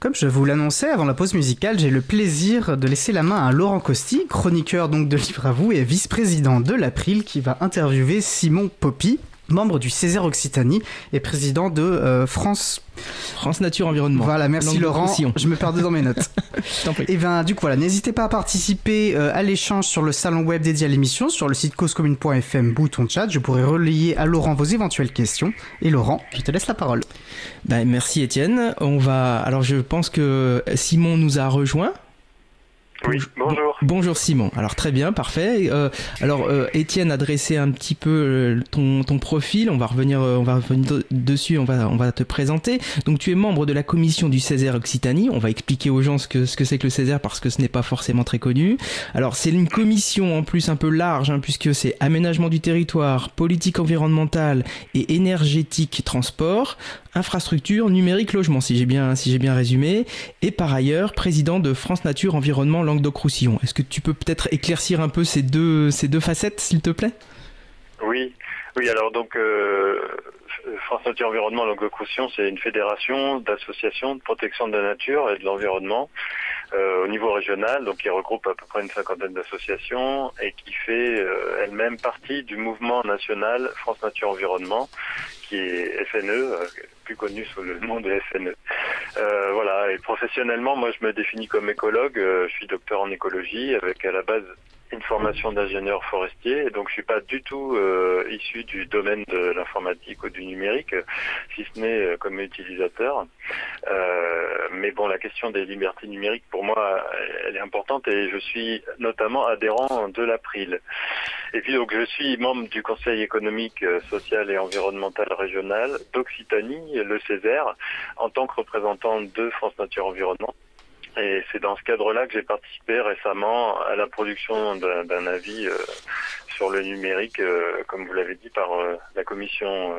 Comme je vous l'annonçais avant la pause musicale, j'ai le plaisir de laisser la main à Laurent Costi, chroniqueur donc de Livre à vous et vice-président de l'April, qui va interviewer Simon Poppy, membre du Césaire Occitanie et président de euh, France. France Nature Environnement. Voilà, merci Laurent. Je me perdais dans mes notes. et bien, du coup, voilà, n'hésitez pas à participer euh, à l'échange sur le salon web dédié à l'émission, sur le site causecommune.fm, bouton chat. Je pourrai relayer à Laurent vos éventuelles questions. Et Laurent, je te laisse la parole. Ben, merci Étienne. On va. Alors, je pense que Simon nous a rejoint. Oui, bonjour. Bonjour Simon. Alors très bien, parfait. Euh, alors euh, Étienne a dressé un petit peu euh, ton, ton profil. On va revenir, on va revenir dessus. On va, on va te présenter. Donc tu es membre de la commission du Césaire Occitanie. On va expliquer aux gens ce que ce que c'est que le Césaire parce que ce n'est pas forcément très connu. Alors c'est une commission en plus un peu large hein, puisque c'est aménagement du territoire, politique environnementale et énergétique transport, infrastructure, numérique, logement, si j'ai bien, si j'ai bien résumé, et par ailleurs président de France Nature Environnement Languedoc-Roussillon. Est-ce que tu peux peut-être éclaircir un peu ces deux, ces deux facettes, s'il te plaît? Oui, oui. Alors donc. Euh, France Nature Environnement Languedoc-Roussillon, c'est une fédération d'associations de protection de la nature et de l'environnement euh, au niveau régional, donc qui regroupe à peu près une cinquantaine d'associations et qui fait euh, elle-même partie du mouvement national France Nature Environnement, qui est FNE, plus connu sous le nom de FNE. Euh, voilà, et professionnellement, moi je me définis comme écologue, euh, je suis docteur en écologie avec à la base une formation d'ingénieur forestier, donc je suis pas du tout euh, issu du domaine de l'informatique ou du numérique, si ce n'est euh, comme utilisateur. Euh, mais bon, la question des libertés numériques, pour moi, elle est importante, et je suis notamment adhérent de l'April. Et puis donc je suis membre du Conseil économique, social et environnemental régional d'Occitanie, le Césaire, en tant que représentant de France Nature Environnement. Et c'est dans ce cadre-là que j'ai participé récemment à la production d'un avis euh, sur le numérique, euh, comme vous l'avez dit, par euh, la commission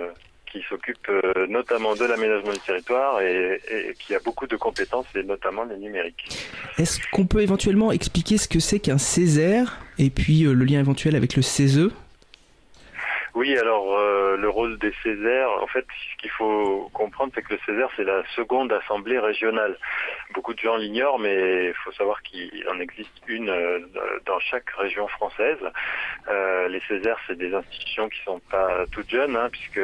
qui s'occupe notamment de l'aménagement du territoire et, qui a beaucoup de compétences, et notamment les numériques. Est-ce qu'on peut éventuellement expliquer ce que c'est qu'un Césaire et puis le lien éventuel avec le CESE oui, alors euh, le rôle des Césaires, en fait, ce qu'il faut comprendre, c'est que le Césaire, c'est la seconde assemblée régionale. Beaucoup de gens l'ignorent, mais il faut savoir qu'il en existe une euh, dans chaque région française. Euh, les Césaires, c'est des institutions qui sont pas toutes jeunes, hein, puisque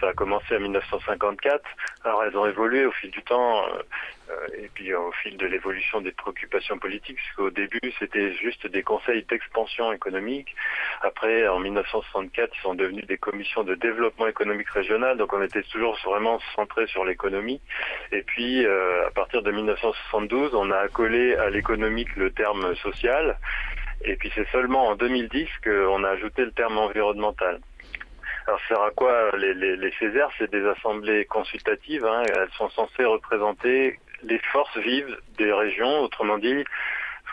ça a commencé en 1954. Alors elles ont évolué au fil du temps. Euh, et puis au fil de l'évolution des préoccupations politiques, parce qu'au début c'était juste des conseils d'expansion économique. Après, en 1964, ils sont devenus des commissions de développement économique régional, donc on était toujours vraiment centré sur l'économie. Et puis, euh, à partir de 1972, on a accolé à l'économique le terme social. Et puis c'est seulement en 2010 qu'on a ajouté le terme environnemental. Alors, sert à quoi les, les, les Césaires? C'est des assemblées consultatives. Hein, elles sont censées représenter les forces vives des régions. Autrement dit,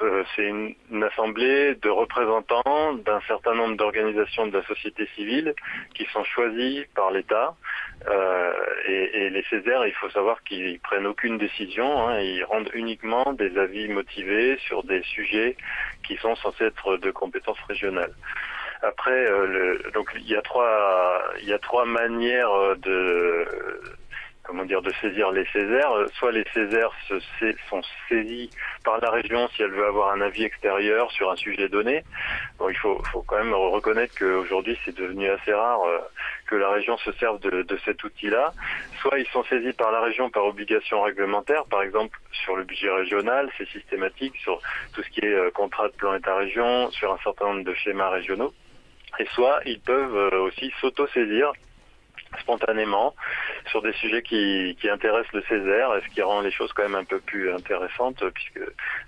euh, c'est une, assemblée de représentants d'un certain nombre d'organisations de la société civile qui sont choisis par l'État. Euh, et, les Césaires, il faut savoir qu'ils prennent aucune décision. Hein, ils rendent uniquement des avis motivés sur des sujets qui sont censés être de compétences régionales. Après, euh, donc il y a trois, il y a trois manières de comment dire, de saisir les Césaires. Euh, soit les Césaires se, sont saisis par la région si elle veut avoir un avis extérieur sur un sujet donné. Bon, il faut, faut quand même reconnaître qu'aujourd'hui c'est devenu assez rare euh, que la région se serve de, de cet outil-là. Soit ils sont saisis par la région par obligation réglementaire, par exemple sur le budget régional, c'est systématique, sur tout ce qui est euh, contrat de plan État-région, sur un certain nombre de schémas régionaux. Et soit ils peuvent aussi s'auto-saisir spontanément sur des sujets qui, qui intéressent le Césaire, et ce qui rend les choses quand même un peu plus intéressantes, puisque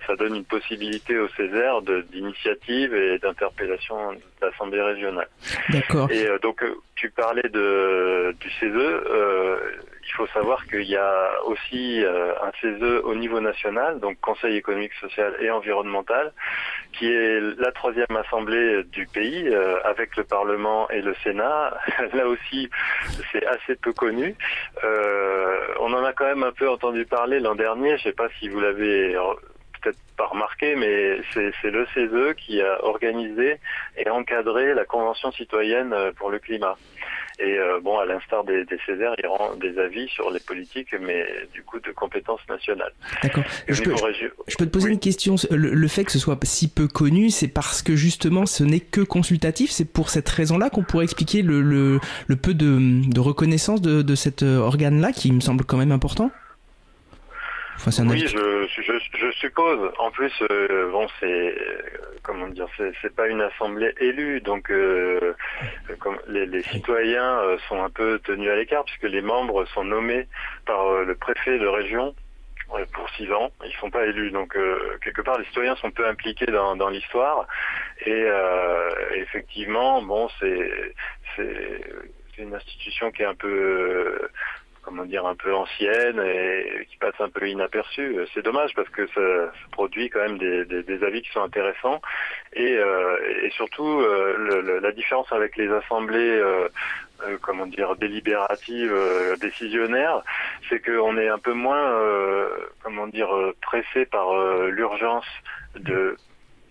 ça donne une possibilité au Césaire d'initiative et d'interpellation de l'Assemblée régionale. D'accord. Et euh, donc, euh, tu parlais de, du CESE. Euh, il faut savoir qu'il y a aussi euh, un CESE au niveau national, donc Conseil économique, social et environnemental, qui est la troisième assemblée du pays euh, avec le Parlement et le Sénat. Là aussi, c'est assez peu connu. Euh, on en a quand même un peu entendu parler l'an dernier. Je ne sais pas si vous l'avez peut-être pas remarqué, mais c'est le CESE qui a organisé et encadré la Convention citoyenne pour le climat. Et euh, bon, à l'instar des, des Césaires, il rend des avis sur les politiques, mais du coup de compétences nationales. D'accord. Je, peux, je peux te poser une question. Le, fait que ce soit si peu connu, c'est parce que justement ce n'est que consultatif? C'est pour cette raison-là qu'on pourrait expliquer le, le, le peu de, de, reconnaissance de, de cet euh, organe-là, qui me semble quand même important? Oui, je, je, je, suppose. En plus, euh, bon, c'est comment dire, c'est pas une assemblée élue, donc euh, comme les, les, citoyens euh, sont un peu tenus à l'écart puisque les membres sont nommés par le préfet de région pour six ans. Ils sont pas élus, donc quelque part, les citoyens sont peu impliqués dans, dans l'histoire. Et effectivement, bon, c'est c'est une institution qui est un peu comment dire, un peu ancienne et qui passe un peu inaperçue. C'est dommage parce que ça, produit quand même des, avis qui sont intéressants et, euh, surtout euh, la différence avec les assemblées. Euh, comment dire délibératives, décisionnaires, c'est qu'on est un peu moins, comment dire, pressé par l'urgence de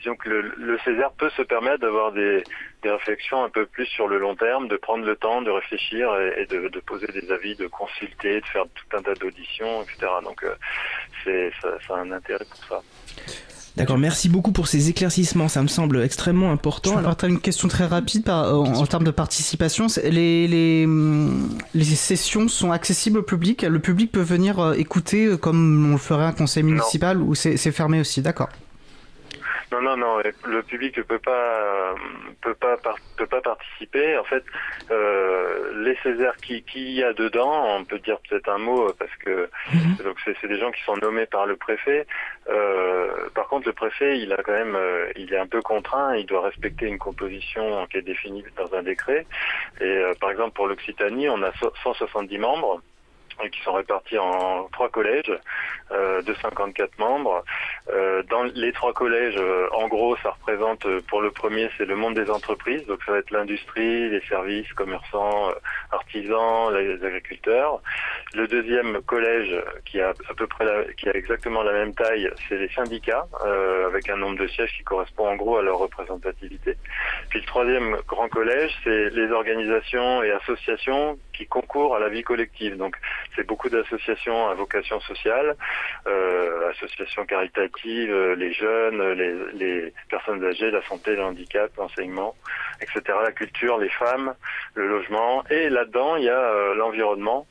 disons que le, le, Césaire peut se permettre d'avoir des, des, réflexions un peu plus sur le long terme, de prendre le temps de réfléchir et, de, de, poser des avis, de consulter, de faire tout un tas d'auditions, etc. Donc euh, c'est ça, ça, a un intérêt pour ça. D'accord, merci beaucoup pour ces éclaircissements, ça me semble extrêmement important. Alors, tu as une question très rapide par, en, termes de participation. Les, les, les, sessions sont accessibles au public Le public peut venir euh, écouter euh, comme on le ferait un conseil municipal ou c'est fermé aussi D'accord. Non, non, non. Le public ne peut pas peut pas peut pas participer. En fait, euh, les Césaires qui qui y a dedans, on peut dire peut-être un mot parce que mhm. donc c'est des gens qui sont nommés par le préfet. Euh, par contre, le préfet, il a quand même, euh, il est un peu contraint. Il doit respecter une composition qui est définie dans un décret. Et par exemple, pour l'Occitanie, on a 170 membres qui sont répartis en trois collèges euh, de 54 membres. Euh, dans les trois collèges, euh, en gros, ça représente pour le premier, c'est le monde des entreprises, donc ça va être l'industrie, les services, commerçants, artisans, les agriculteurs. Le deuxième collège, qui a à peu près, qui a exactement la même taille, c'est les syndicats, avec un nombre de sièges qui correspond en gros à leur représentativité. Puis le troisième grand collège, c'est les organisations et associations qui concourent à la vie collective. Donc c'est beaucoup d'associations à vocation sociale, euh, associations caritatives, euh, les jeunes, les, les, personnes âgées, la santé, le handicap, l'enseignement, etc., la culture, les femmes, le logement. Et là-dedans, il y a euh, l'environnement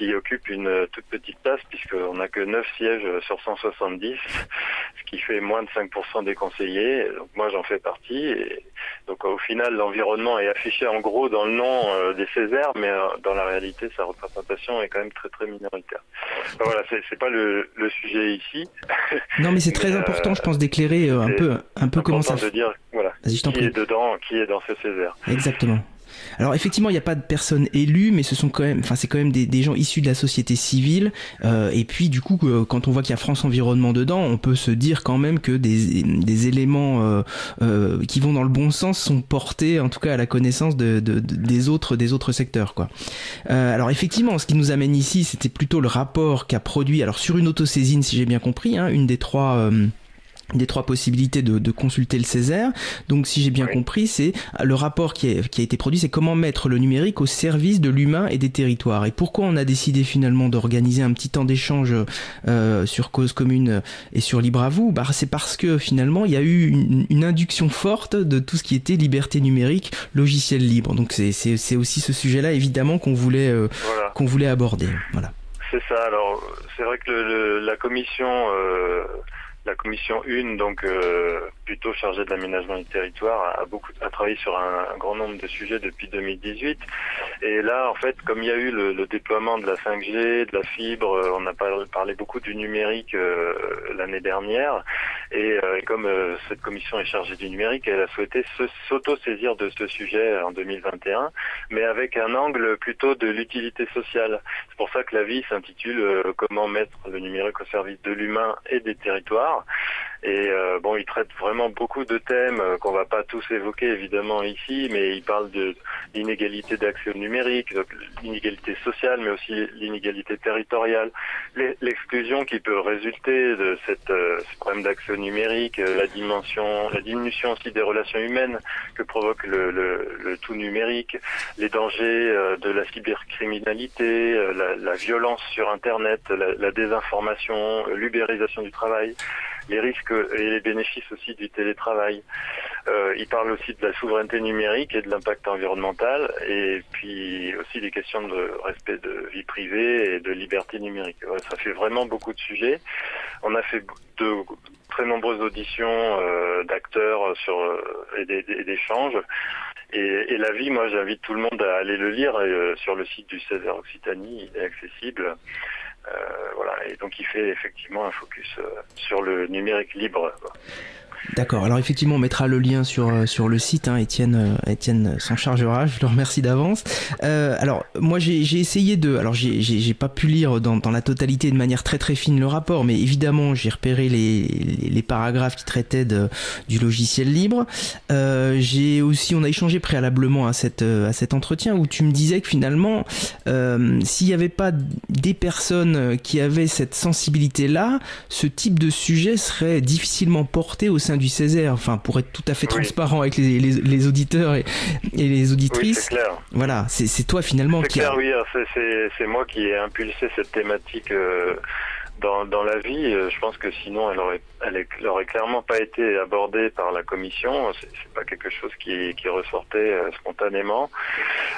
qui occupe une toute petite place puisqu'on n'a que 9 sièges sur 170, ce qui fait moins de 5% des conseillers. Donc moi j'en fais partie. Et donc au final l'environnement est affiché en gros dans le nom euh, des Césaires, mais euh, dans la réalité sa représentation est quand même très très minoritaire. voilà, c'est pas le, le, sujet ici. Non mais c'est très important je pense d'éclairer euh, un peu un peu comment ça. de dire voilà qui est dedans, qui est dans ce Césaire. Exactement. Alors effectivement, il n'y a pas de personnes élues, mais ce sont quand même, enfin c'est quand même des, gens issus de la société civile. Euh, et puis du coup, quand on voit qu'il y a France Environnement dedans, on peut se dire quand même que des, des éléments euh, euh, qui vont dans le bon sens sont portés, en tout cas à la connaissance de, de, des autres des autres secteurs, quoi. Alors effectivement, ce qui nous amène ici, c'était plutôt le rapport qu'a produit, alors sur une autosaisine, si j'ai bien compris, hein, une des trois des trois possibilités de, de, consulter le Césaire. Donc, si j'ai bien compris, c'est le rapport qui, est, qui, a été produit, c'est comment mettre le numérique au service de l'humain et des territoires. Et pourquoi on a décidé finalement d'organiser un petit temps d'échange euh, sur Cause Commune et sur Libre à vous? Bah, C'est parce que finalement, il y a eu une, une, induction forte de tout ce qui était liberté numérique, logiciel libre. Donc, c'est aussi ce sujet-là, évidemment, qu'on voulait, euh, voilà. qu'on voulait aborder. Voilà. C'est ça. Alors, c'est vrai que le, le, la commission. Euh la commission 1, donc euh, plutôt chargée de l'aménagement du territoire, a, beaucoup a travaillé sur un, grand nombre de sujets depuis 2018. Et là, en fait, comme il y a eu le, déploiement de la 5G, de la fibre, euh, on a parlé beaucoup du numérique euh, l'année dernière. Et, et comme cette commission est chargée du numérique, elle a souhaité s'auto-saisir de ce sujet en 2021, mais avec un angle plutôt de l'utilité sociale. C'est pour ça que la vie s'intitule Comment mettre le numérique au service de l'humain et des territoires. well. Et euh, bon, il traite vraiment beaucoup de thèmes euh, qu'on va pas tous évoquer évidemment ici, mais il parle de l'inégalité d'accès au numérique, l'inégalité sociale, mais aussi l'inégalité territoriale, l'exclusion qui peut résulter de cette, euh, ce problème d'accès au numérique, la dimension, la diminution aussi des relations humaines que provoque le, le, le tout numérique, les dangers de la cybercriminalité, la, la violence sur Internet, la, la désinformation, l'ubérisation du travail les risques et les bénéfices aussi du télétravail. Euh, il parle aussi de la souveraineté numérique et de l'impact environnemental, et puis aussi des questions de respect de vie privée et de liberté numérique. ça fait vraiment beaucoup de sujets. On a fait de très nombreuses auditions euh, d'acteurs euh, et d'échanges. Et, et, la vie, moi, j'invite tout le monde à aller le lire sur le site du Césaire Occitanie, il est accessible. Et donc il fait effectivement un focus euh, sur le numérique libre. D'accord. Alors effectivement, on mettra le lien sur euh, sur le site. Hein. Euh, Étienne s'en chargera. Je le remercie d'avance. Euh, alors moi j'ai essayé de. Alors j'ai pas pu lire dans, dans la totalité de manière très très fine le rapport, mais évidemment j'ai repéré les, les, paragraphes qui traitaient de, du logiciel libre. J'ai aussi on a échangé préalablement à cette à cet entretien où tu me disais que finalement s'il n'y avait pas des personnes qui avaient cette sensibilité là, ce type de sujet serait difficilement porté au sein du Césaire, enfin pour être tout à fait transparent avec les, les, auditeurs et, et, les auditrices. Oui, clair. Voilà, c'est toi finalement qui. C'est clair, oui, c'est moi qui ai impulsé cette thématique. Euh, dans, la vie, euh, je pense que sinon elle aurait, elle, aurait clairement pas été abordée par la commission. C'est pas quelque chose qui, ressortait euh, spontanément.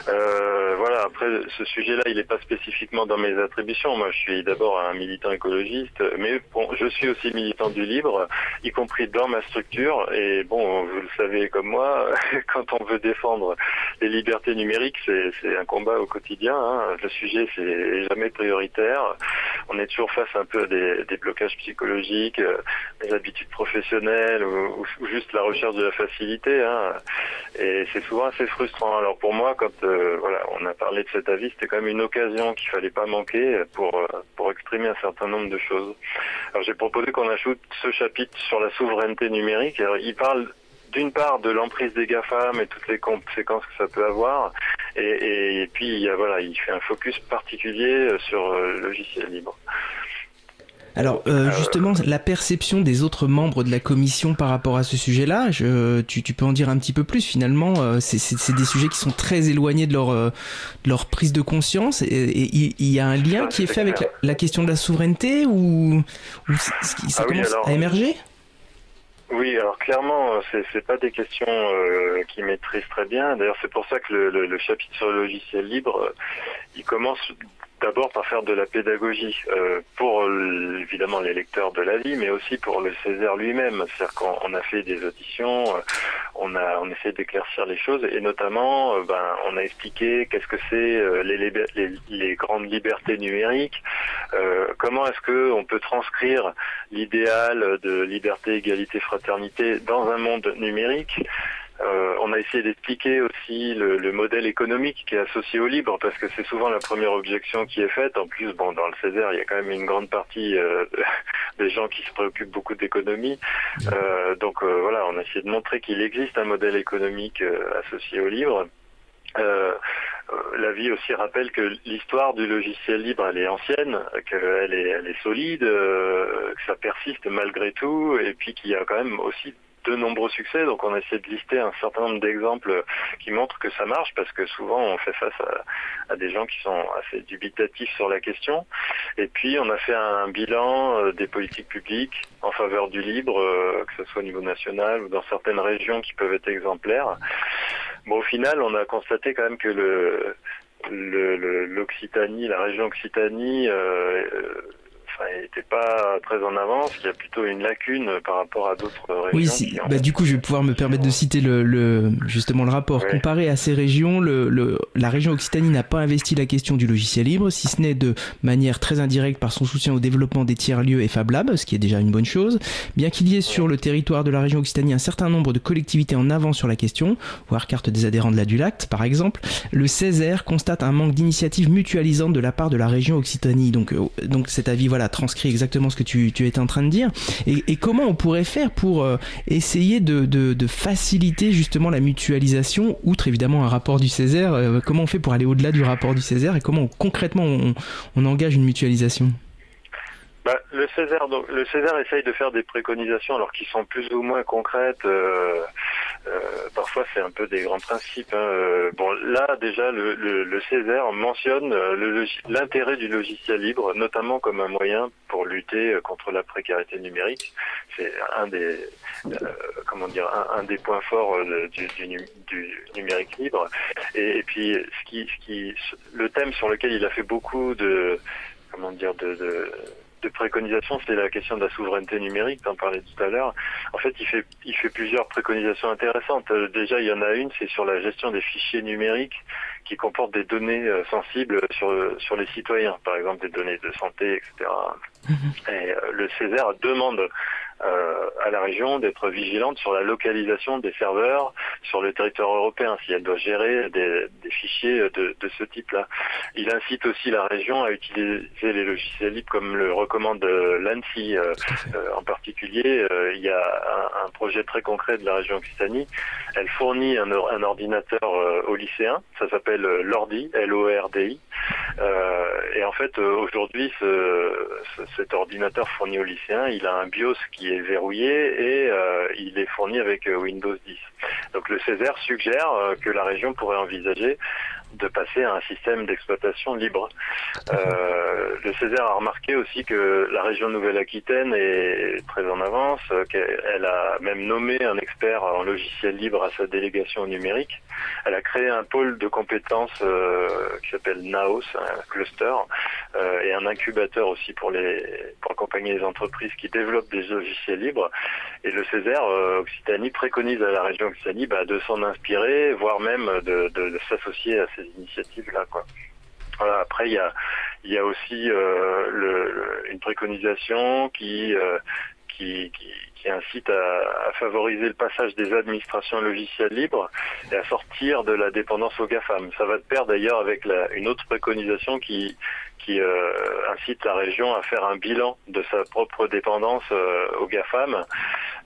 Euh, voilà. Après, ce sujet-là, il n'est pas spécifiquement dans mes attributions. Moi, je suis d'abord un militant écologiste, mais bon, je suis aussi militant du libre, y compris dans ma structure. Et bon, vous le savez comme moi, quand on veut défendre les libertés numériques, c'est un combat au quotidien. Hein. Le sujet, c'est jamais prioritaire. On est toujours face à des, blocages psychologiques, euh, des habitudes professionnelles ou, juste la recherche de la facilité. Hein. Et c'est souvent assez frustrant. Alors pour moi, quand euh, voilà, on a parlé de cet avis, c'était quand même une occasion qu'il fallait pas manquer pour euh, pour exprimer un certain nombre de choses. Alors j'ai proposé qu'on ajoute ce chapitre sur la souveraineté numérique. Il parle d'une part de l'emprise des GAFAM et toutes les conséquences que ça peut avoir, et, puis il voilà, il fait un focus particulier sur le logiciel libre. Alors euh, justement, la perception des autres membres de la commission par rapport à ce sujet-là, tu, tu, peux en dire un petit peu plus finalement. Euh, c'est des sujets qui sont très éloignés de leur, euh, de leur prise de conscience. Et il y, a un lien qui est fait avec la, question de la souveraineté ou, ou ça ah commence à émerger oui, alors clairement, c'est pas des questions euh, qui maîtrisent très bien. D'ailleurs, c'est pour ça que le, le, le, chapitre sur le logiciel libre, il commence d'abord par faire de la pédagogie euh, pour évidemment les lecteurs de la vie, mais aussi pour le Césaire lui-même. C'est-à-dire qu'on a fait des auditions, euh, on a on essaie d'éclaircir les choses et notamment, euh, ben, on a expliqué qu'est-ce que c'est les, les, les, grandes libertés numériques, comment est-ce que on peut transcrire l'idéal de liberté, égalité, fraternité dans un monde numérique. Euh, on a essayé d'expliquer aussi le, modèle économique qui est associé au libre, parce que c'est souvent la première objection qui est faite. En plus, bon, dans le Césaire, il y a quand même une grande partie euh, des gens qui se préoccupent beaucoup d'économie. Euh, donc voilà, on a essayé de montrer qu'il existe un modèle économique associé au libre. la vie aussi rappelle que l'histoire du logiciel libre, elle est ancienne, qu'elle est, solide, que ça persiste malgré tout, et puis qu'il y a quand même aussi de nombreux succès. Donc on a essayé de lister un certain nombre d'exemples qui montrent que ça marche parce que souvent on fait face à, des gens qui sont assez dubitatifs sur la question. Et puis on a fait un bilan euh, des politiques publiques en faveur du libre, euh, que ce soit au niveau national ou dans certaines régions qui peuvent être exemplaires. Bon, au final, on a constaté quand même que le l'Occitanie, la région Occitanie, euh, n'était pas très en avance. Il y a plutôt une lacune par rapport à d'autres régions. Oui, bah, du coup, je vais pouvoir me permettre de citer le, justement le rapport. Comparé à ces régions, le, la région Occitanie n'a pas investi la question du logiciel libre, si ce n'est de manière très indirecte par son soutien au développement des tiers-lieux et Fab Lab, ce qui est déjà une bonne chose. Bien qu'il y ait sur le territoire de la région Occitanie un certain nombre de collectivités en avant sur la question, voire carte des adhérents de la Dulact par exemple, le Césaire constate un manque d'initiatives mutualisantes de la part de la région Occitanie. Donc, euh, donc cet avis voilà transcrit exactement ce que tu, tu étais en train de dire. Et, comment on pourrait faire pour essayer de, faciliter justement la mutualisation, outre évidemment un rapport du Césaire Comment on fait pour aller au-delà du rapport du Césaire et comment concrètement on, on engage une mutualisation? Bah, le Césaire, donc, le Césaire essaye de faire des préconisations alors qui sont plus ou moins concrètes. Euh, euh, parfois, c'est un peu des grands principes. Hein. Euh, bon, là déjà, le, le, le Césaire mentionne euh, l'intérêt du logiciel libre, notamment comme un moyen pour lutter contre la précarité numérique. C'est un des euh, comment dire un, un, des points forts du, du, du numérique libre. Et, et, puis, ce qui, ce qui, le thème sur lequel il a fait beaucoup de comment dire de, de de préconisation, c'est la question de la souveraineté numérique, en parlais tout à l'heure. En fait, il fait, il fait plusieurs préconisations intéressantes. Euh, déjà, il y en a une, c'est sur la gestion des fichiers numériques qui comportent des données euh, sensibles sur, sur les citoyens, par exemple des données de santé, etc. Mhm. Et euh, le Césaire demande euh, à la région d'être vigilante sur la localisation des serveurs sur le territoire européen, si elle doit gérer des, des fichiers de, de ce type-là. Il incite aussi la région à utiliser les logiciels libres comme le recommande l'ANSI. Euh, euh, en particulier, il y a un, un, projet très concret de la région Occitanie. Elle fournit un, un ordinateur aux lycéens, ça s'appelle l'ORDI, L-O-R-D-I. et en fait, aujourd'hui, ce, ce, cet ordinateur fourni aux lycéens, il a un BIOS qui verrouillé et euh, il est fourni avec euh, Windows 10. Donc le Césaire suggère euh, que la région pourrait envisager de passer à un système d'exploitation libre. Euh, le Césaire a remarqué aussi que la région Nouvelle-Aquitaine est très en avance, qu'elle a même nommé un expert en logiciel libre à sa délégation numérique. Elle a créé un pôle de compétences euh, qui s'appelle NAOS, un cluster, euh, et un incubateur aussi pour les pour accompagner les entreprises qui développent des logiciels libres. Et le Césaire euh, Occitanie préconise à la région Occitanie bah, de s'en inspirer, voire même de, de, de s'associer à ces initiatives-là. Quoi. Voilà, après, il y a, il y a aussi euh, une préconisation qui, euh, qui, qui, qui, incite à, à, favoriser le passage des administrations logicielles libres et à sortir de la dépendance aux GAFAM. Ça va de pair d'ailleurs avec la, une autre préconisation qui, qui euh, incite la région à faire un bilan de sa propre dépendance euh, aux GAFAM.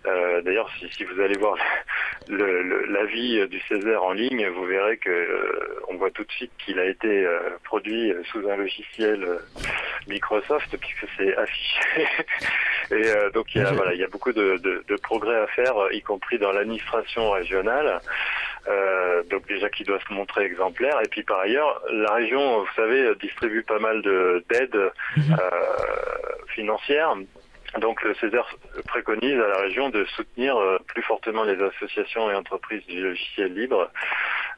Euh, D'ailleurs, si, si, vous allez voir l'avis du Césaire en ligne, vous verrez que euh, on voit tout de suite qu'il a été euh, produit sous un logiciel euh, Microsoft puisque c'est affiché. Et donc il y a voilà, il y a beaucoup de, de, de progrès à faire, y compris dans l'administration régionale. Euh, donc déjà qui doit se montrer exemplaire. Et puis par ailleurs, la région, vous savez, distribue pas mal d'aides euh, financières. Donc le César préconise à la région de soutenir euh, plus fortement les associations et entreprises du logiciel libre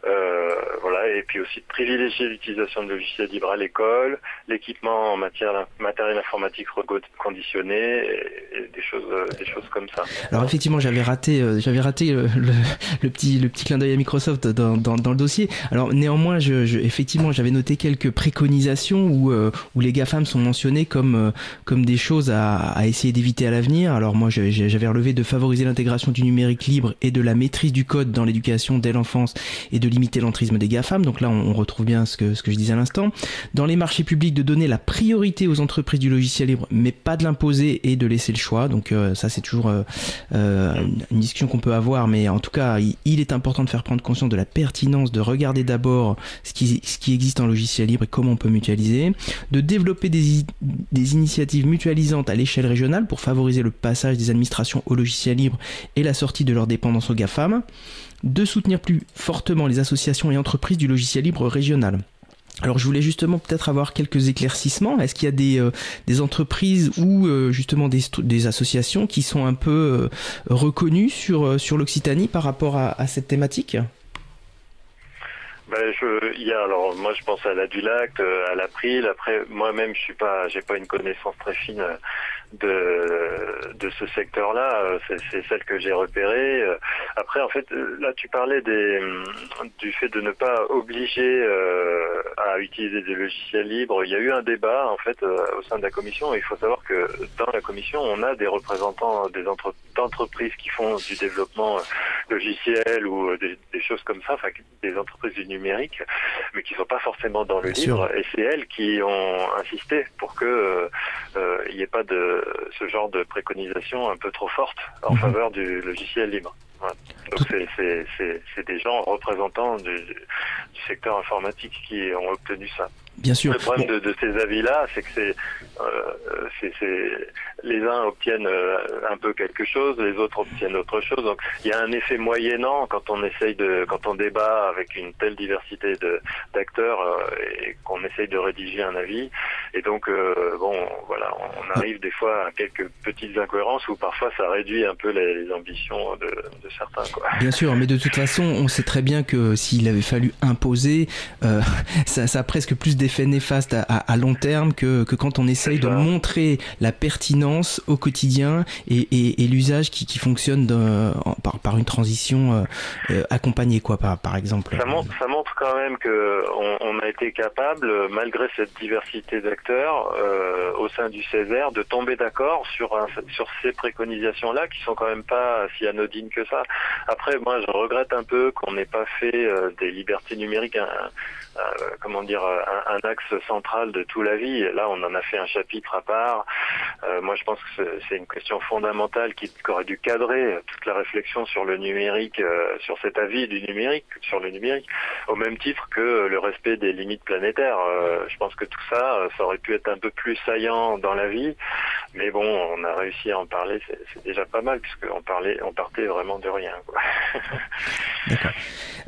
voilà, et puis aussi de privilégier l'utilisation de logiciels libres à l'école, l'équipement en matière matériel informatique reconditionné et, des choses, des choses comme ça. Alors effectivement, j'avais raté, euh, j'avais raté le, petit, le petit clin d'œil à Microsoft dans, dans, le dossier. Alors néanmoins, je, je, effectivement, j'avais noté quelques préconisations où, euh, où les GAFAM sont mentionnés comme, euh, comme des choses à, à essayer d'éviter à l'avenir. Alors moi, j'avais relevé de favoriser l'intégration du numérique libre et de la maîtrise du code dans l'éducation dès l'enfance et de limiter l'entrisme des GAFAM. Donc là, on, retrouve bien ce que, ce que je disais à l'instant. Dans les marchés publics, de donner la priorité aux entreprises du logiciel libre, mais pas de l'imposer et de laisser le choix. Donc euh, ça, c'est toujours euh, euh, une discussion qu'on peut avoir, mais en tout cas, il, il, est important de faire prendre conscience de la pertinence de regarder d'abord ce qui, ce qui existe en logiciel libre et comment on peut mutualiser, de développer des, des initiatives mutualisantes à l'échelle régionale pour favoriser le passage des administrations au logiciel libre et la sortie de leur dépendance aux GAFAM de soutenir plus fortement les associations et entreprises du logiciel libre régional. Alors je voulais justement peut-être avoir quelques éclaircissements. Est-ce qu'il y a des, euh, entreprises ou euh, justement des, associations qui sont un peu euh, reconnues sur, l'Occitanie par rapport à, cette thématique? Ben, moi je pense à la à l'April. Après moi-même je suis pas une connaissance très fine de, de ce secteur-là. C'est celle que j'ai repérée. Après, en fait, là, tu parlais des, du fait de ne pas obliger euh, à utiliser des logiciels libres. Il y a eu un débat, en fait, euh, au sein de la commission. Il faut savoir que dans la commission, on a des représentants des entre, d'entreprises qui font du développement logiciels ou des, choses comme ça, enfin des entreprises du numérique, mais qui sont pas forcément dans le livre. Et c'est elles qui ont insisté pour que il n'y ait pas de ce genre de préconisation un peu trop forte en mhm. faveur du logiciel libre. Donc c'est des gens représentants du, du, secteur informatique qui ont obtenu ça. Bien sûr. Le problème de, de, ces avis-là, c'est que c'est euh, les uns obtiennent euh, un peu quelque chose, les autres obtiennent autre chose. Donc il y a un effet moyennant quand on essaye de, quand on débat avec une telle diversité de d'acteurs euh, et qu'on essaye de rédiger un avis. Et donc euh, bon, voilà, on arrive des fois à quelques petites incohérences où parfois ça réduit un peu les, ambitions de, de certains. Quoi. Bien sûr, mais de toute façon, on sait très bien que s'il avait fallu imposer, ça, ça a presque plus des effet néfaste à, long terme que, que, quand on essaye de montrer la pertinence au quotidien et, l'usage qui, fonctionne par, une transition euh, euh, accompagnée, quoi, par, exemple. Quand même que on, a été capable, malgré cette diversité d'acteurs euh, au sein du Césaire, de tomber d'accord sur, sur ces préconisations-là qui sont quand même pas si anodines que ça. Après, moi, je regrette un peu qu'on n'ait pas fait des libertés numériques un, comment dire un, un axe central de tout la vie. Là, on en a fait un chapitre à part. Euh, moi, je pense que c'est une question fondamentale qui, aurait dû cadrer toute la réflexion sur le numérique, euh, sur cet avis du numérique, sur le numérique, titre que le respect des limites planétaires. Euh, je pense que tout ça, ça aurait pu être un peu plus saillant dans la vie, mais bon, on a réussi à en parler, c'est déjà pas mal puisqu'on parlait, on partait vraiment de rien. D'accord.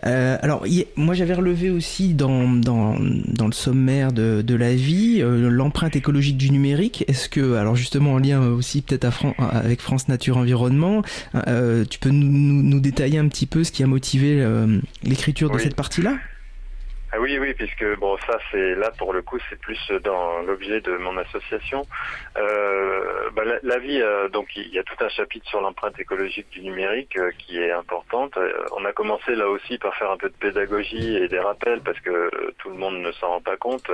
alors, moi, j'avais relevé aussi dans, dans, dans le sommet de, de la vie, euh, l'empreinte écologique du numérique. Est-ce que, alors justement en lien aussi peut-être avec France Nature Environnement, euh, tu peux nous, nous, détailler un petit peu ce qui a motivé euh, l'écriture de cette partie-là? Ah oui, oui, puisque bon, ça c'est là pour le coup, c'est plus dans l'objet de mon association. Euh, bah, la, vie, euh, donc il y a tout un chapitre sur l'empreinte écologique du numérique euh, qui est importante. On a commencé là aussi par faire un peu de pédagogie et des rappels parce que tout le monde ne s'en rend pas compte,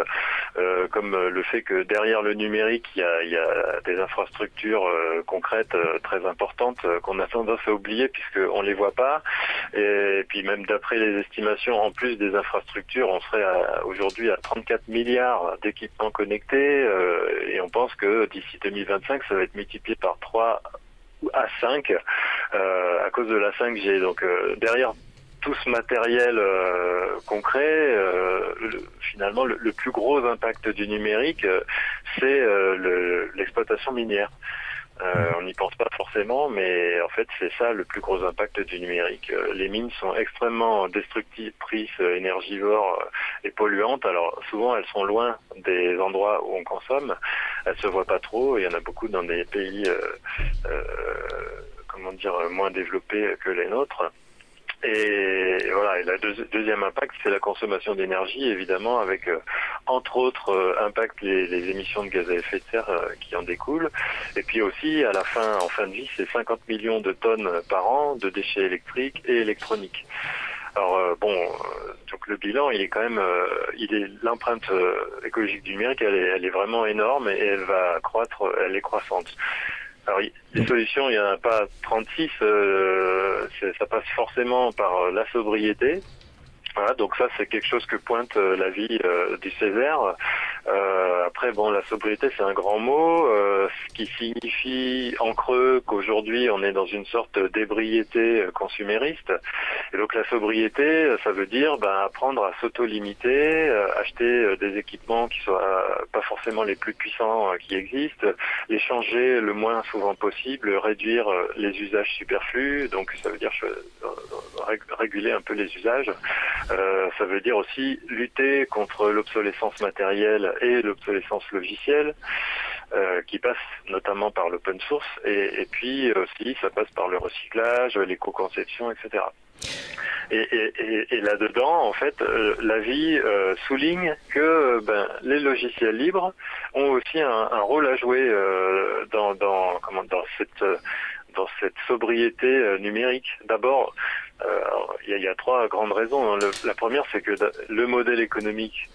comme le fait que derrière le numérique, il y a, il y a des infrastructures concrètes très importantes qu'on a tendance à oublier puisqu'on les voit pas. Et puis même d'après les estimations, en plus des infrastructures on serait aujourd'hui à 34 milliards d'équipements connectés euh, et on pense que d'ici 2025, ça va être multiplié par 3 à 5 euh, à cause de la 5G. Donc euh, derrière tout ce matériel concret, finalement, le, plus gros impact du numérique, c'est l'exploitation minière. Euh, on n'y pense pas forcément, mais en fait c'est ça le plus gros impact du numérique. Euh, les mines sont extrêmement destructrices, euh, énergivores et polluantes. Alors souvent elles sont loin des endroits où on consomme. Elles se voient pas trop. Il y en a beaucoup dans des pays, comment dire, moins développés que les nôtres. Et voilà, et le deuxième impact, c'est la consommation d'énergie, évidemment, avec euh, entre autres euh, impact les, émissions de gaz à effet de serre euh, qui en découlent. Et puis aussi, à la fin, en fin de vie, c'est 50 millions de tonnes par an de déchets électriques et électroniques. Alors bon, donc le bilan, il est quand même, il est l'empreinte écologique du numérique, elle elle est vraiment énorme et elle va croître, elle est croissante. Alors, les solutions, il n'y en a pas 36. Euh, ça passe forcément par euh, la sobriété. Voilà, donc ça, c'est quelque chose que pointe euh, la vie du Césaire. Euh, après, bon, la sobriété, c'est un grand mot, euh, ce qui signifie en creux qu'aujourd'hui, on est dans une sorte d'ébriété euh, consumériste. Et donc, la sobriété, ça veut dire ben, apprendre à s'auto-limiter, acheter des équipements qui soient pas forcément les plus puissants qui existent, les changer le moins souvent possible, réduire les usages superflus. Donc, ça veut dire réguler un peu les usages. Ça veut dire aussi lutter contre l'obsolescence matérielle et l'obsolescence logicielle, euh, qui passe notamment par l'open source, et, puis aussi ça passe par le recyclage, l'éco-conception, etc. Et, là-dedans, en fait, euh, la vie euh, souligne que ben, les logiciels libres ont aussi un, rôle à jouer dans, dans, comment, dans cette dans cette sobriété numérique. D'abord, il y, a trois grandes raisons. Hein. la première, c'est que le modèle économique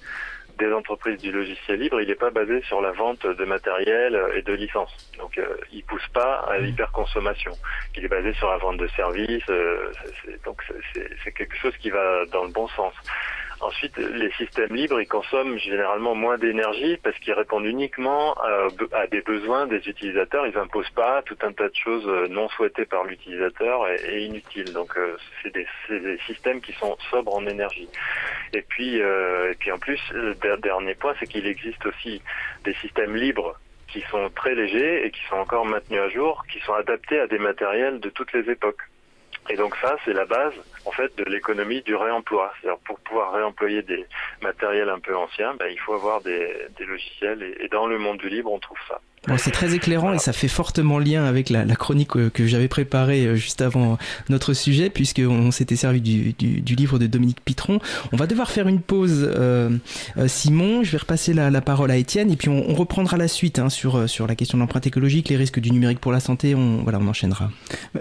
des entreprises du logiciel libre, il n'est pas basé sur la vente de matériel et de licences. Donc euh, il pousse pas à l'hyperconsommation. Il est basé sur la vente de services. Euh, donc c'est quelque chose qui va dans le bon sens. Ensuite, les systèmes libres, ils consomment généralement moins d'énergie parce qu'ils répondent uniquement à, des besoins des utilisateurs. Ils n'imposent pas tout un tas de choses euh, non souhaitées par l'utilisateur et, inutiles. Donc, euh, c'est des, systèmes qui sont sobres en énergie. Et puis, euh, et puis en plus, le dernier point, c'est qu'il existe aussi des systèmes libres qui sont très légers et qui sont encore maintenus à jour, qui sont adaptés à des matériels de toutes les époques. Et donc ça, c'est la base en fait de l'économie du réemploi. C'est-à-dire pour pouvoir réemployer des matériels un peu anciens, ben, il faut avoir des, logiciels. et, dans le monde du libre, on trouve ça c'est très éclairant et ça fait fortement lien avec la, chronique euh, que, j'avais préparée euh, juste avant notre sujet, puisqu'on s'était servi du, livre de Dominique Pitron. On va devoir faire une pause, euh, Simon. Je vais repasser la, parole à Étienne et puis on, reprendra la suite hein, sur, sur la question de l'empreinte écologique, les risques du numérique pour la santé. On, voilà, on enchaînera.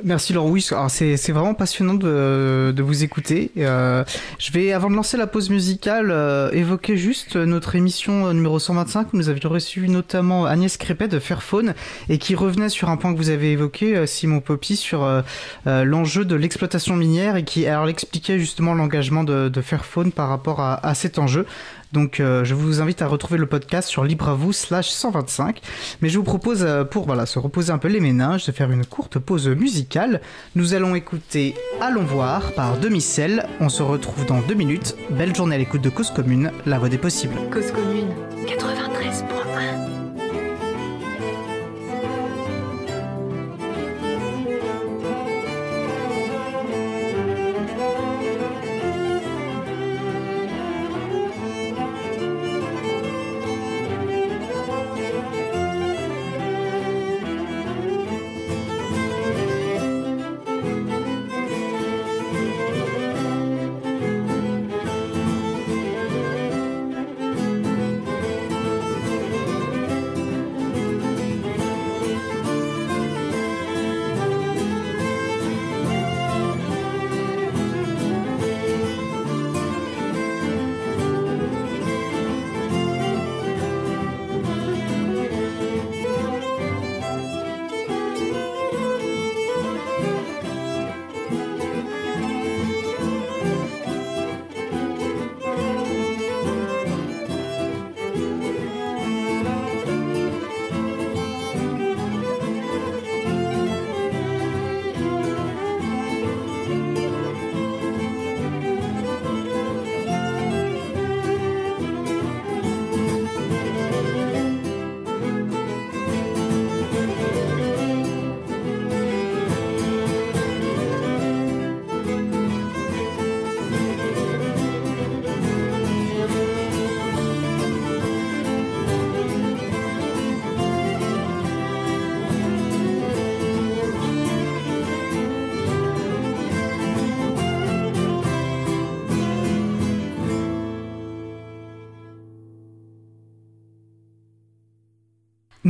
Merci Laurent. Oui, c'est vraiment passionnant de, de vous écouter. je vais, avant de lancer la pause musicale, évoquer juste notre émission numéro 125. Nous avions reçu notamment Agnès Crépet de Fairphone et qui revenait sur un point que vous avez évoqué, euh, Simon Poppy, sur euh, euh, l'enjeu de l'exploitation minière et qui alors expliquait justement l'engagement de, de, Fairphone par rapport à, cet enjeu. Donc je vous invite à retrouver le podcast sur libre à vous slash 125. Mais je vous propose pour voilà, se reposer un peu les méninges de faire une courte pause musicale. Nous allons écouter Allons voir par Demi-Sel. On se retrouve dans deux minutes. Belle journée à l'écoute de Cause Commune, la voix des possibles. Cause Commune 80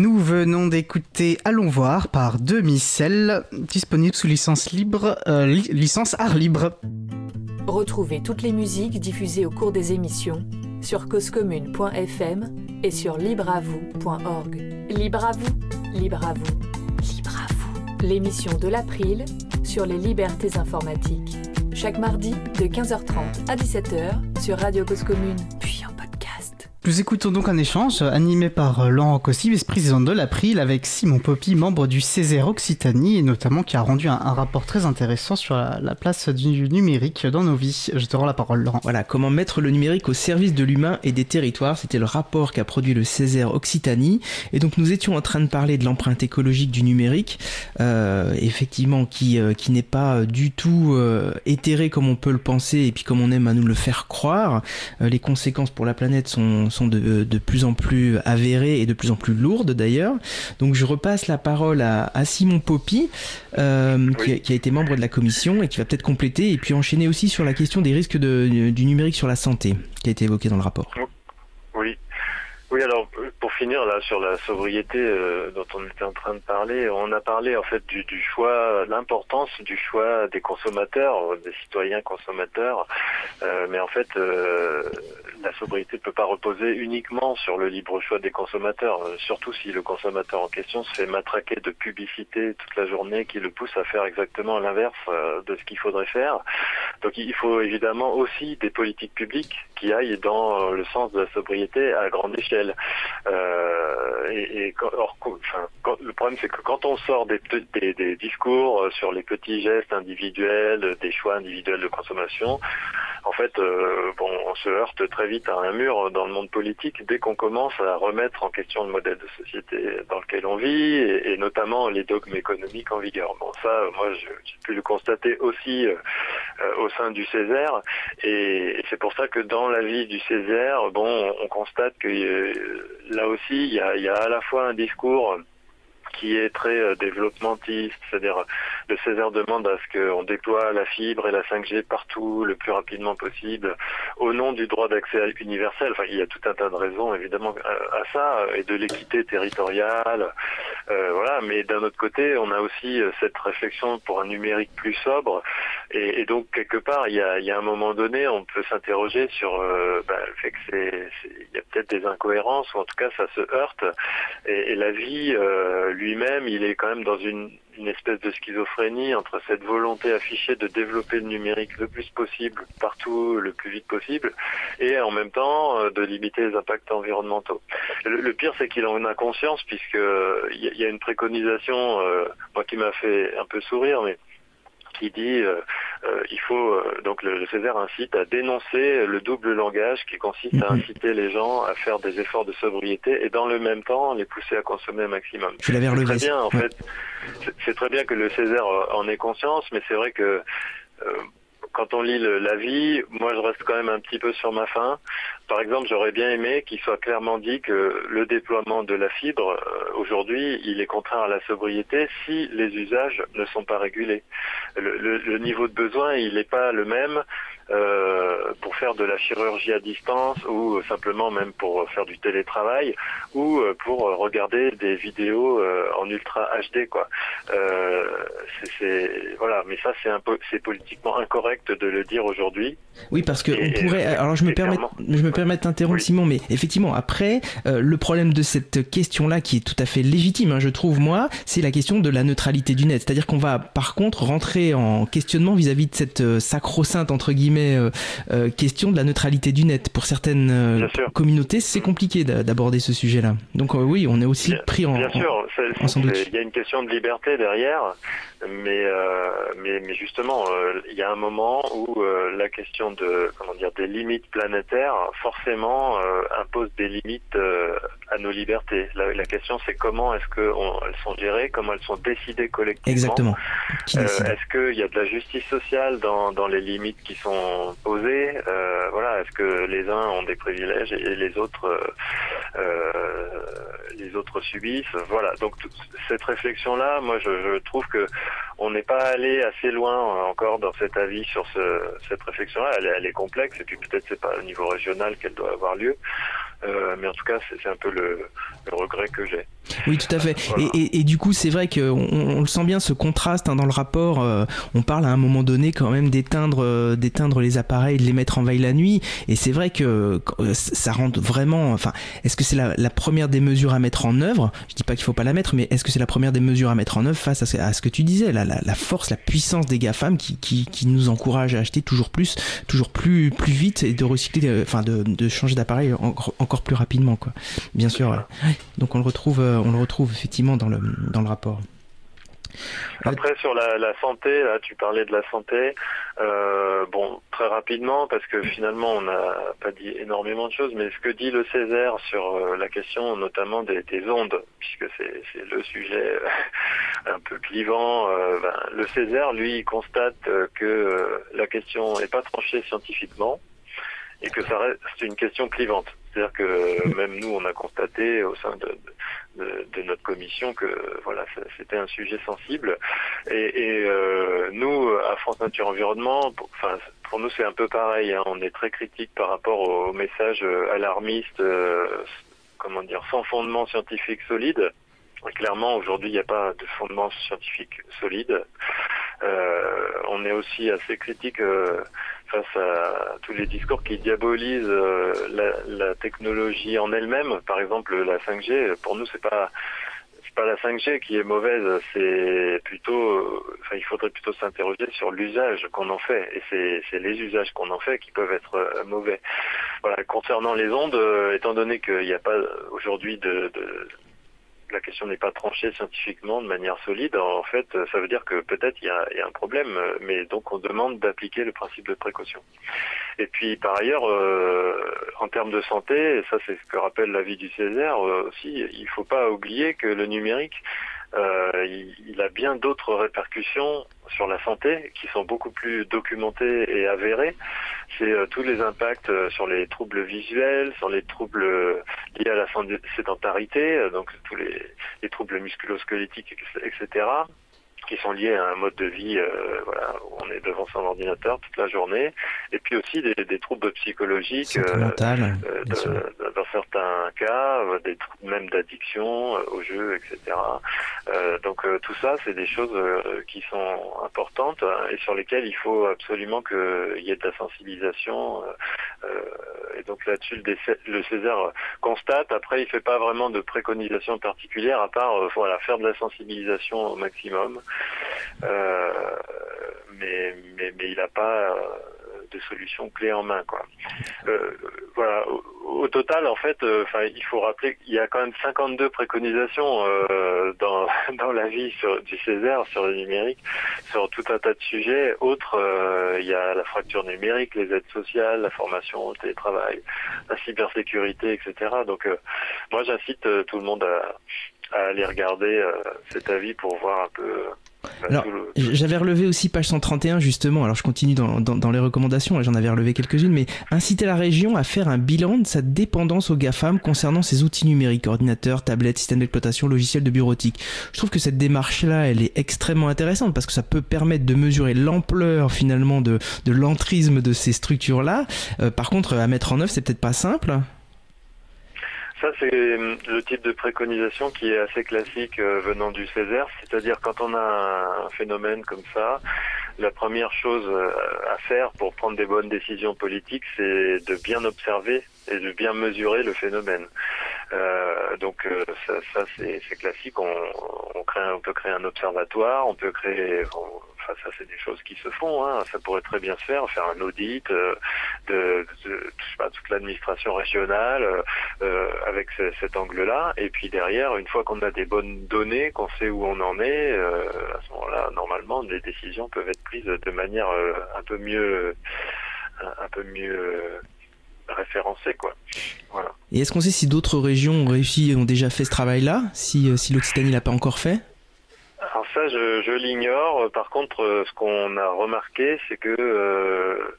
Nous venons d'écouter Allons voir par Demi-Cell, disponible sous licence libre, euh, licence art libre. Retrouvez toutes les musiques diffusées au cours des émissions sur causecommune.fm et sur libreavoue.org. Libre à vous, libre à vous, libre à vous. L'émission de l'April sur les libertés informatiques. Chaque mardi de 15h30 à 17h sur Radio Cause Commune. Nous écoutons donc un échange animé par euh, Laurent Cossy, vice-président de l'April, avec Simon Poppy, membre du Césaire Occitanie, et notamment qui a rendu un, rapport très intéressant sur la, place du numérique dans nos vies. Je te rends la parole, Laurent. Voilà, comment mettre le numérique au service de l'humain et des territoires. C'était le rapport qu'a produit le Césaire Occitanie. Et donc nous étions en train de parler de l'empreinte écologique du numérique, euh, effectivement, qui, euh, qui n'est pas du tout euh, éthéré comme on peut le penser et puis comme on aime à nous le faire croire. les conséquences pour la planète sont sont de, de, plus en plus avérées et de plus en plus lourdes d'ailleurs. Donc je repasse la parole à, Simon Poppy, euh, qui, a, été membre de la commission et qui va peut-être compléter et puis enchaîner aussi sur la question des risques de, du numérique sur la santé, qui a été évoquée dans le rapport. Oui. Oui, alors pour finir là sur la sobriété euh, dont on était en train de parler. On a parlé en fait du, du choix, l'importance du choix des consommateurs, des citoyens consommateurs. Euh, mais en fait, euh, la sobriété ne peut pas reposer uniquement sur le libre choix des consommateurs, surtout si le consommateur en question se fait matraquer de publicité toute la journée qui le pousse à faire exactement l'inverse de ce qu'il faudrait faire. Donc il faut évidemment aussi des politiques publiques qui aillent dans le sens de la sobriété à grande échelle. Euh, et, le problème, c'est que quand on sort des, discours euh, sur les petits gestes individuels, des choix individuels de consommation, en fait, euh, bon, on se heurte très vite à un mur dans le monde politique dès qu'on commence à remettre en question le modèle de société dans lequel on vit et, notamment les dogmes économiques en vigueur. Bon, ça, moi, j'ai pu le constater aussi euh, au sein du Césaire et, c'est pour ça que dans la vie du Césaire, bon, on constate que là aussi, il y a à la fois un discours qui est très euh, développementiste, c'est-à-dire le Césaire demande à ce qu'on déploie la fibre et la 5G partout le plus rapidement possible au nom du droit d'accès universel. Enfin, il y a tout un tas de raisons évidemment à ça et de l'équité territoriale, euh, voilà. Mais d'un autre côté, on a aussi euh, cette réflexion pour un numérique plus sobre et, donc quelque part, il y a, un moment donné, on peut s'interroger sur euh, bah, le fait que c'est, il y a peut-être des incohérences ou en tout cas ça se heurte et, la vie euh, lui-même, il est quand même dans une, espèce de schizophrénie entre cette volonté affichée de développer le numérique le plus possible, partout, le plus vite possible, et en même temps euh, de limiter les impacts environnementaux. Le, le pire, c'est qu'il en a conscience, puisque il y, a une préconisation, euh, moi qui m'a fait un peu sourire, mais qui dit euh, euh, il faut euh, donc le, le, Césaire incite à dénoncer le double langage qui consiste à inciter les gens à faire des efforts de sobriété et dans le même temps les pousser à consommer un maximum. Je l'avais relevé. Très bien en ouais. fait. C'est très bien que le Césaire en ait conscience, mais c'est vrai que quand on lit l'avis, moi je reste quand même un petit peu sur ma faim. Par exemple, j'aurais bien aimé qu'il soit clairement dit que le déploiement de la fibre, euh, aujourd'hui, il est contraint à la sobriété si les usages ne sont pas régulés. Le, le, le niveau de besoin, il n'est pas le même euh, pour faire de la chirurgie à distance ou simplement même pour faire du télétravail ou pour regarder des vidéos euh, en ultra HD quoi. Euh, c'est voilà, mais ça c'est politiquement incorrect de le dire aujourd'hui. Oui, parce que et, on pourrait. alors je me permets, je me permets d'interrompre oui. Simon, mais effectivement après euh, le problème de cette question-là qui est tout à fait légitime, hein, je trouve moi, c'est la question de la neutralité du net. C'est-à-dire qu'on va par contre rentrer en questionnement vis-à-vis -vis de cette euh, sacro-sainte entre guillemets euh, question de la neutralité du net. Pour certaines communautés, c'est compliqué d'aborder ce sujet-là. Donc oui, on est aussi bien, pris en. Bien sûr, il y a une question de liberté derrière, mais mais, mais justement, il y a un moment où la question de comment dire des limites planétaires forcément impose des limites à nos libertés. La, la question, c'est comment est-ce qu'elles sont gérées, comment elles sont décidées collectivement. Exactement. Euh, est-ce qu'il y a de la justice sociale dans, dans les limites qui sont posées? Euh, Voilà, est-ce que les uns ont des privilèges et les autres euh, les autres subissent? Voilà. Donc cette réflexion-là, moi, je, je trouve que on n'est pas allé assez loin encore dans cet avis sur ce, cette réflexion-là. Elle, elle, est complexe et puis peut-être c'est pas au niveau régional qu'elle doit avoir lieu. Euh, mais en tout cas, c'est un peu le, le regret que j'ai. Oui, tout à fait. Voilà. Et, et, et, du coup, c'est vrai qu'on on le sent bien ce contraste hein, dans le rapport. Euh, on parle à un moment donné quand même d'éteindre, euh, d'éteindre les appareils, de les mettre en veille la nuit. Et c'est vrai que euh, ça rend vraiment. Enfin, est-ce que c'est la, la, première des mesures à mettre en œuvre? Je dis pas qu'il faut pas la mettre, mais est-ce que c'est la première des mesures à mettre en œuvre face à ce, à ce que tu disais, la, la, la, force, la puissance des GAFAM qui, qui, qui nous encourage à acheter toujours plus, toujours plus, plus vite et de recycler, enfin, de, de changer d'appareil encore, encore plus rapidement, quoi. Bien sûr. Ouais. Donc on le retrouve, on le retrouve effectivement dans le dans le rapport. Après sur la, la, santé, là tu parlais de la santé, euh, bon très rapidement parce que finalement on n'a pas dit énormément de choses, mais ce que dit le Césaire sur euh, la question notamment des, des ondes, puisque c'est le sujet un peu clivant, euh, ben, le Césaire lui il constate que euh, la question n'est pas tranchée scientifiquement et que ça reste une question clivante. C'est-à-dire que même nous, on a constaté au sein de, notre commission que voilà, c'était un sujet sensible. Et, euh, nous, à France Nature Environnement, pour, enfin, pour nous, c'est un peu pareil. Hein. On est très critique par rapport aux messages alarmistes. Euh, comment dire, sans fondement scientifique solide. clairement, aujourd'hui, il n'y a pas de fondement scientifique solide. Euh, on est aussi assez critique face à tous les discours qui diabolisent euh, la, technologie en elle-même. Par exemple, la 5G, pour nous, c'est pas pas la 5G qui est mauvaise, c'est plutôt, enfin, il faudrait plutôt s'interroger sur l'usage qu'on en fait, et c'est les usages qu'on en fait qui peuvent être mauvais. Voilà, concernant les ondes, étant donné qu'il n'y a pas aujourd'hui de la question n'est pas tranchée scientifiquement de manière solide, en fait, ça veut dire que peut-être il y a, un problème, mais donc on demande d'appliquer le principe de précaution. Et puis par ailleurs, euh, en termes de santé, et ça c'est ce que rappelle l'avis du Césaire euh, aussi, il ne faut pas oublier que le numérique euh, il, a bien d'autres répercussions sur la santé qui sont beaucoup plus documentées et avérées. C'est euh, tous les impacts euh, sur les troubles visuels, sur les troubles liés à la sédentarité, donc tous les, les troubles musculosquelettiques, etc qui sont liés à un mode de vie euh, voilà, où on est devant son ordinateur toute la journée, et puis aussi des, des troubles psychologiques, euh, euh dans certains cas, euh, des troubles même d'addiction au jeu, etc. donc tout ça, c'est des choses qui sont importantes hein, et sur lesquelles il faut absolument qu'il y ait de la sensibilisation. et donc là-dessus, le, le César constate. Après, il fait pas vraiment de préconisation particulière à part voilà faire de la sensibilisation au maximum. Euh, mais, mais, mais il n'a pas euh, de solution clé en main quoi. Euh, voilà. Au, total, en fait, il faut rappeler qu'il y a quand même 52 préconisations dans dans la vie sur, du Césaire sur le numérique, sur tout un tas de sujets. Autres, il y a la fracture numérique, les aides sociales, la formation, le télétravail, la cybersécurité, etc. Donc, moi, j'incite tout le monde à aller regarder cet avis pour voir un peu alors, j'avais relevé aussi page 131 justement, alors je continue dans, dans, les recommandations, j'en avais relevé quelques-unes, mais inciter la région à faire un bilan de sa dépendance aux GAFAM concernant ses outils numériques, ordinateurs, tablettes, systèmes d'exploitation, logiciels de bureautique. Je trouve que cette démarche-là, elle est extrêmement intéressante parce que ça peut permettre de mesurer l'ampleur finalement de, de l'entrisme de ces structures-là. Euh, par contre, à mettre en œuvre, c'est peut-être pas simple. Ça, c'est euh, le type de préconisation qui est assez classique euh, venant du Césaire, c'est-à-dire quand on a un phénomène comme ça, la première chose euh, à faire pour prendre des bonnes décisions politiques, c'est de bien observer et de bien mesurer le phénomène. Euh, donc ça, ça c'est classique. On, on, crée, on peut créer un observatoire, on peut créer, ça c'est des choses qui se font. Hein. Ça pourrait très bien se faire, faire un audit euh, de, toute l'administration régionale euh, euh, avec cet angle-là. Et puis derrière, une fois qu'on a des bonnes données, qu'on sait où on en est, à ce moment-là, normalement, les décisions peuvent être prises de manière un peu mieux, un, peu mieux quoi. Voilà. Et est-ce qu'on sait si d'autres régions ont réussi, ont déjà fait ce travail-là, si, si l'Occitanie l'a pas encore fait? Alors ça, je, je l'ignore. Par contre, euh, ce qu'on a remarqué, c'est que euh,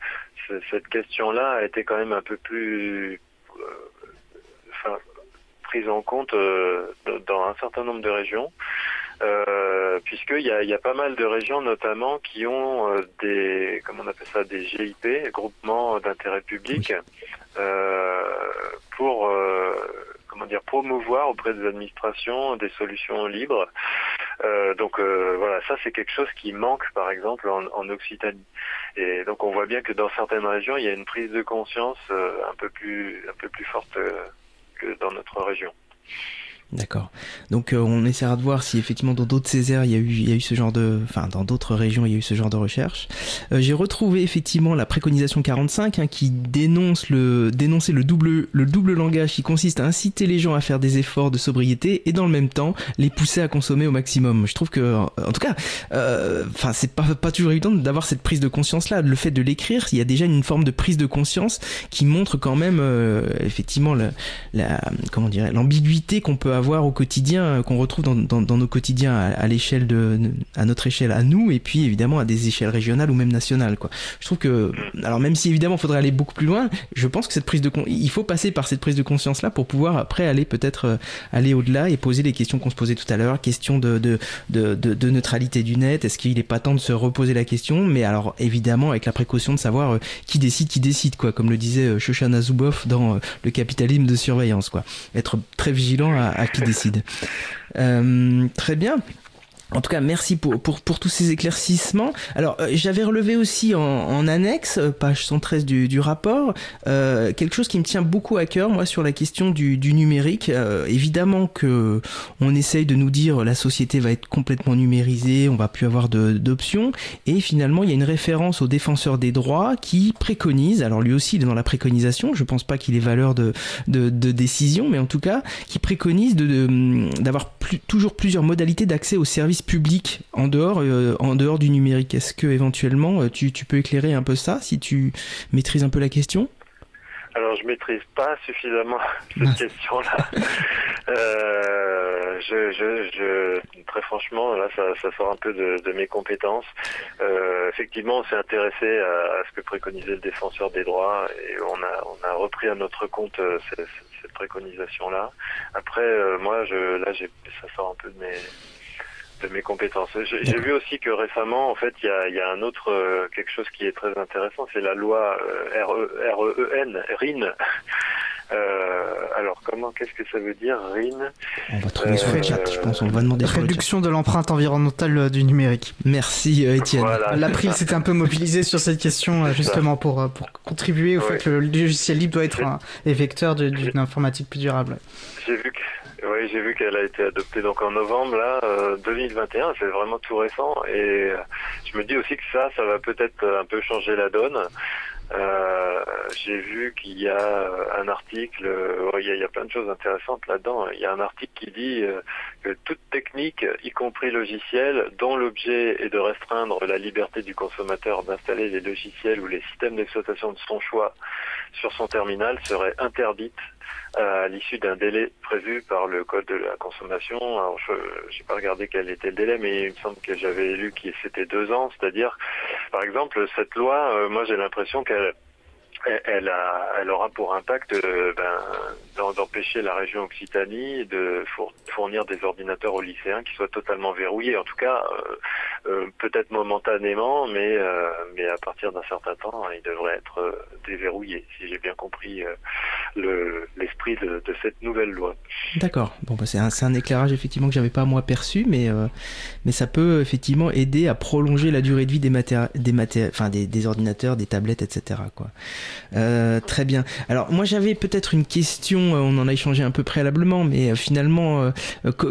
cette question-là a été quand même un peu plus euh, enfin, prise en compte euh, dans un certain nombre de régions. Euh, puisqu'il y a, y a pas mal de régions notamment qui ont euh, des comment on appelle ça des GIP groupements d'intérêt public euh, pour comment dire promouvoir auprès des administrations des solutions libres euh, donc euh, voilà, ça c'est quelque chose qui manque par exemple en, Occitanie. Et donc on voit bien que dans certaines régions, il y a une prise de conscience euh, un peu plus un peu plus forte que dans notre région. D'accord. Donc euh, on essaiera de voir si effectivement dans d'autres Césaires il y a eu il y a eu ce genre de enfin dans d'autres régions il y a eu ce genre de recherche. Euh, J'ai retrouvé effectivement la préconisation 45 hein, qui dénonce le le double le double langage qui consiste à inciter les gens à faire des efforts de sobriété et dans le même temps les pousser à consommer au maximum. Je trouve que en tout cas euh, c'est pas pas toujours évident d'avoir cette prise de conscience là. Le fait de l'écrire, il y a déjà une forme de prise de conscience qui montre quand même effectivement la, la comment l'ambiguïté qu'on peut avoir avoir au quotidien, qu'on retrouve dans, nos quotidiens à, l'échelle de, à notre échelle à nous, et puis évidemment à des échelles régionales ou même nationales. Quoi. Je trouve que, alors même si évidemment il faudrait aller beaucoup plus loin, je pense que cette prise de il faut passer par cette prise de conscience là pour pouvoir après aller peut-être euh, aller au-delà et poser les questions qu'on se posait tout à l'heure, question de, de, de, neutralité du net. Est-ce qu'il n'est pas temps de se reposer la question? Mais alors évidemment avec la précaution de savoir euh, qui décide, qui décide, quoi, comme le disait euh, Shoshana Zuboff dans le capitalisme de surveillance, quoi. Être très vigilant à qui décide. Euh, très bien. En tout cas, merci pour, pour, pour tous ces éclaircissements. Alors, euh, j'avais relevé aussi en, en, annexe, euh, page 113 du, du rapport, euh, quelque chose qui me tient beaucoup à cœur, moi, sur la question du, du numérique. Euh, évidemment que on essaye de nous dire la société va être complètement numérisée, on va plus avoir d'options, et finalement, il y a une référence au défenseur des droits qui préconise, alors lui aussi, il est dans la préconisation, je pense pas qu'il ait valeur de, de, de, décision, mais en tout cas, qui préconise d'avoir de, toujours plusieurs modalités d'accès aux services public en dehors, euh, en dehors du numérique Est-ce que éventuellement euh, tu, tu, peux éclairer un peu ça si tu maîtrises un peu la question? Alors je maîtrise pas suffisamment cette question-là. euh, je, je, je, très franchement, là, ça, ça sort un peu de, de mes compétences. Euh, effectivement, on s'est intéressé à, à, ce que préconisait le défenseur des droits et on a, on a repris à notre compte euh, cette, cette préconisation-là. Après, moi, je, là, ça sort un peu de mes de mes compétences. J'ai vu aussi que récemment, en fait, il y a, y a, un autre euh, quelque chose qui est très intéressant, c'est la loi euh, REN, RIN. Euh, alors comment, qu'est-ce que ça veut dire, RIN On va trouver sur le chat, je pense, on va demander. Réduction de l'empreinte environnementale du numérique. Merci Étienne. Voilà, L'April s'était un peu mobilisé sur cette question justement pour, pour contribuer au fait que le logiciel libre doit être un vecteur d'une informatique plus durable. J'ai vu que oui, j'ai vu qu'elle a été adoptée donc en novembre là, 2021. Euh, c'est vraiment tout récent et euh, je me dis aussi que ça, ça va peut-être un peu changer la donne. Euh, j'ai vu qu'il y a un article, il, y a, il, y a, plein de choses intéressantes là-dedans. Il y a un article qui dit que toute technique, y compris logiciel, dont l'objet est de restreindre la liberté du consommateur d'installer les logiciels ou les systèmes d'exploitation de son choix sur son terminal, serait interdite à l'issue d'un délai prévu par le code de la consommation. Alors, je n'ai pas regardé quel était le délai, mais il me semble que j'avais lu que c'était deux ans. C'est-à-dire, par exemple, cette loi, euh, moi j'ai l'impression qu'elle elle, a, elle aura pour impact euh, ben, d'empêcher la région Occitanie de fournir des ordinateurs aux lycéens qui soient totalement verrouillés. En tout cas, euh, euh peut-être momentanément, mais, euh, mais à partir d'un certain temps, ils devraient être déverrouillés, si j'ai bien compris l'esprit de, cette nouvelle loi. D'accord. Bon, bah, c'est un, éclairage effectivement que j'avais pas moi perçu, mais, mais ça peut effectivement aider à prolonger la durée de vie des, matéri des, enfin, des, ordinateurs, des tablettes, etc. Quoi. Euh, très bien. Alors moi j'avais peut-être une question, euh, on en a échangé un peu préalablement, mais euh, finalement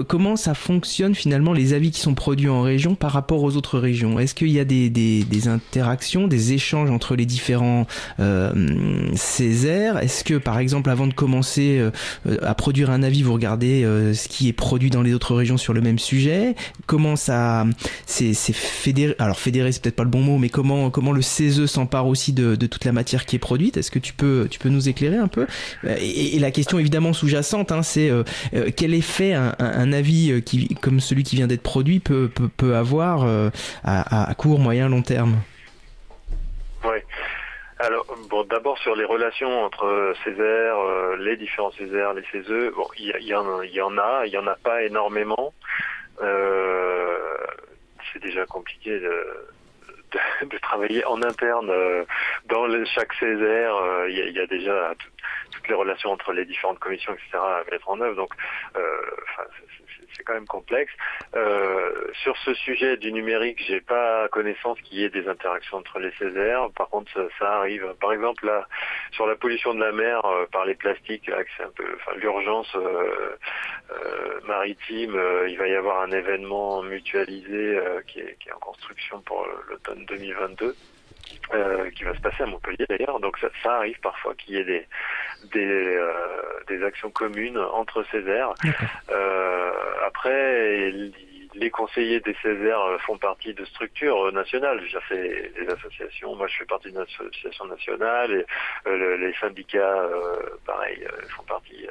comment ça fonctionne finalement les avis qui sont produits en région par rapport aux autres régions? Est-ce qu'il y a des, des, interactions, des échanges entre les différents euh, Césaires? Est-ce que par exemple avant de commencer à produire un avis, vous regardez ce qui est produit dans les autres régions sur le même sujet. Comment ça c'est fédéré Alors fédéré c'est peut-être pas le bon mot, mais comment comment le CESE s'empare aussi de, toute la matière qui est produite? Est-ce que tu peux, tu peux nous éclairer un peu? Et, la question évidemment sous-jacente, hein, c'est euh, euh, quel effet un, avis euh, qui, comme celui qui vient d'être produit peut, avoir à, à, court, moyen, long terme? Oui. Alors, bon, d'abord sur les relations entre Césaire, les différents Césaires, les CESE, bon, il y, y, en, a, il y en a pas énormément. c'est déjà compliqué de, de, travailler en interne euh, dans chaque Césaire. Euh, il y, y, a déjà toutes les relations entre les différentes commissions, etc. à mettre en œuvre. Donc, euh, quand même complexe. Euh, sur ce sujet du numérique, j'ai pas connaissance qu'il y ait des interactions entre les Césaires. Par contre, ça, arrive. Par exemple, là, sur la pollution de la mer euh, par les plastiques, là, c'est un peu, l'urgence euh, maritime. Il va y avoir un événement mutualisé qui, est, en construction pour l'automne 2022. Euh, qui va se passer à Montpellier d'ailleurs. Donc ça, ça, arrive parfois qu'il y ait des des, euh, des actions communes entre Césaires. Euh, après, les conseillers des Césaires font partie de structures nationales. C'est des associations. Moi, je fais partie d'une association nationale. Et, les syndicats, pareil, font partie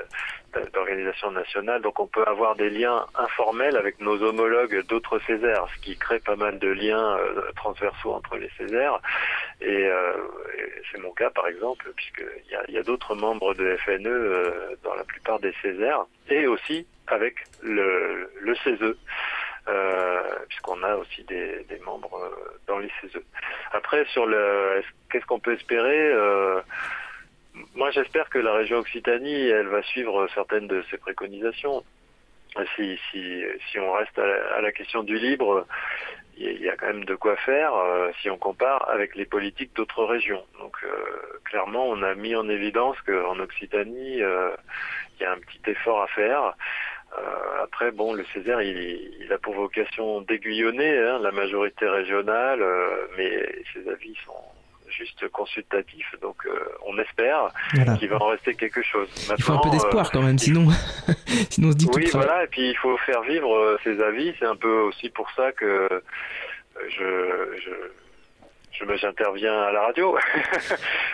d'organisations nationales. Donc, on peut avoir des liens informels avec nos homologues d'autres Césaires, ce qui crée pas mal de liens transversaux entre les Césaires. Et, c'est mon cas, par exemple, puisqu'il y a, y a d'autres membres de FNE dans la plupart des Césaires, et aussi avec le, le CESE. Euh, puisqu'on a aussi des, membres euh, dans les CESE. Après, sur le, qu'est-ce qu'on peut espérer euh, Moi, j'espère que la région Occitanie, elle va suivre certaines de ses préconisations. Si, si, si on reste à la, question du libre, il y a quand même de quoi faire si on compare avec les politiques d'autres régions. Donc clairement, on a mis en évidence qu'en Occitanie, il y a un petit effort à faire. Euh, après, bon, le Césaire, il, il a pour vocation d'aiguillonner hein, la majorité régionale, euh, mais ses avis sont juste consultatifs, donc euh, on espère qu'il va en rester quelque chose. il faut un peu d'espoir quand même, sinon, sinon on se dit oui, voilà, et puis il faut faire vivre ses avis. C'est un peu aussi pour ça que je, je j'interviens à la radio.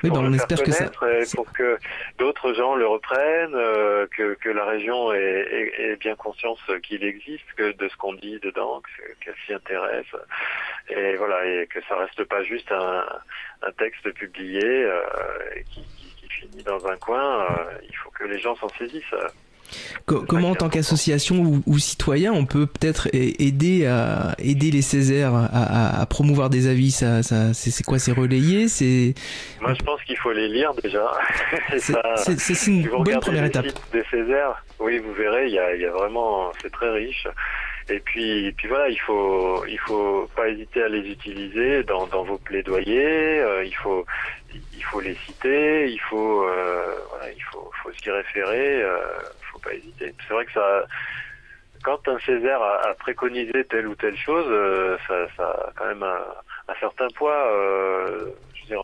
Oui, pour ben, on espère que ça pour que d'autres gens le reprennent euh, que, que la région ait, bien conscience qu'il existe que de ce qu'on dit dedans qu'elle s'y intéresse. Et voilà et que ça reste pas juste un, un texte publié euh, qui, qui, qui, finit dans un coin euh, il faut que les gens s'en saisissent comment, en tant qu'association ou, citoyen, on peut peut-être aider à aider les Césaires à, promouvoir des avis? Ça, c'est quoi? C'est relayé? C'est moi, je pense qu'il faut les lire déjà. c'est une bonne première étape. Des Césaires, oui, vous verrez, il y a, vraiment, c'est très riche. Et puis, puis voilà, il faut, il faut pas hésiter à les utiliser dans, dans vos plaidoyers. Euh, il faut, il faut les citer. Il faut, euh, voilà, il faut, faut s'y référer. Euh, hésiter. C'est vrai que ça, quand un Césaire a, préconisé telle ou telle chose, euh, ça, a quand même un, certain poids. Euh, je veux dire,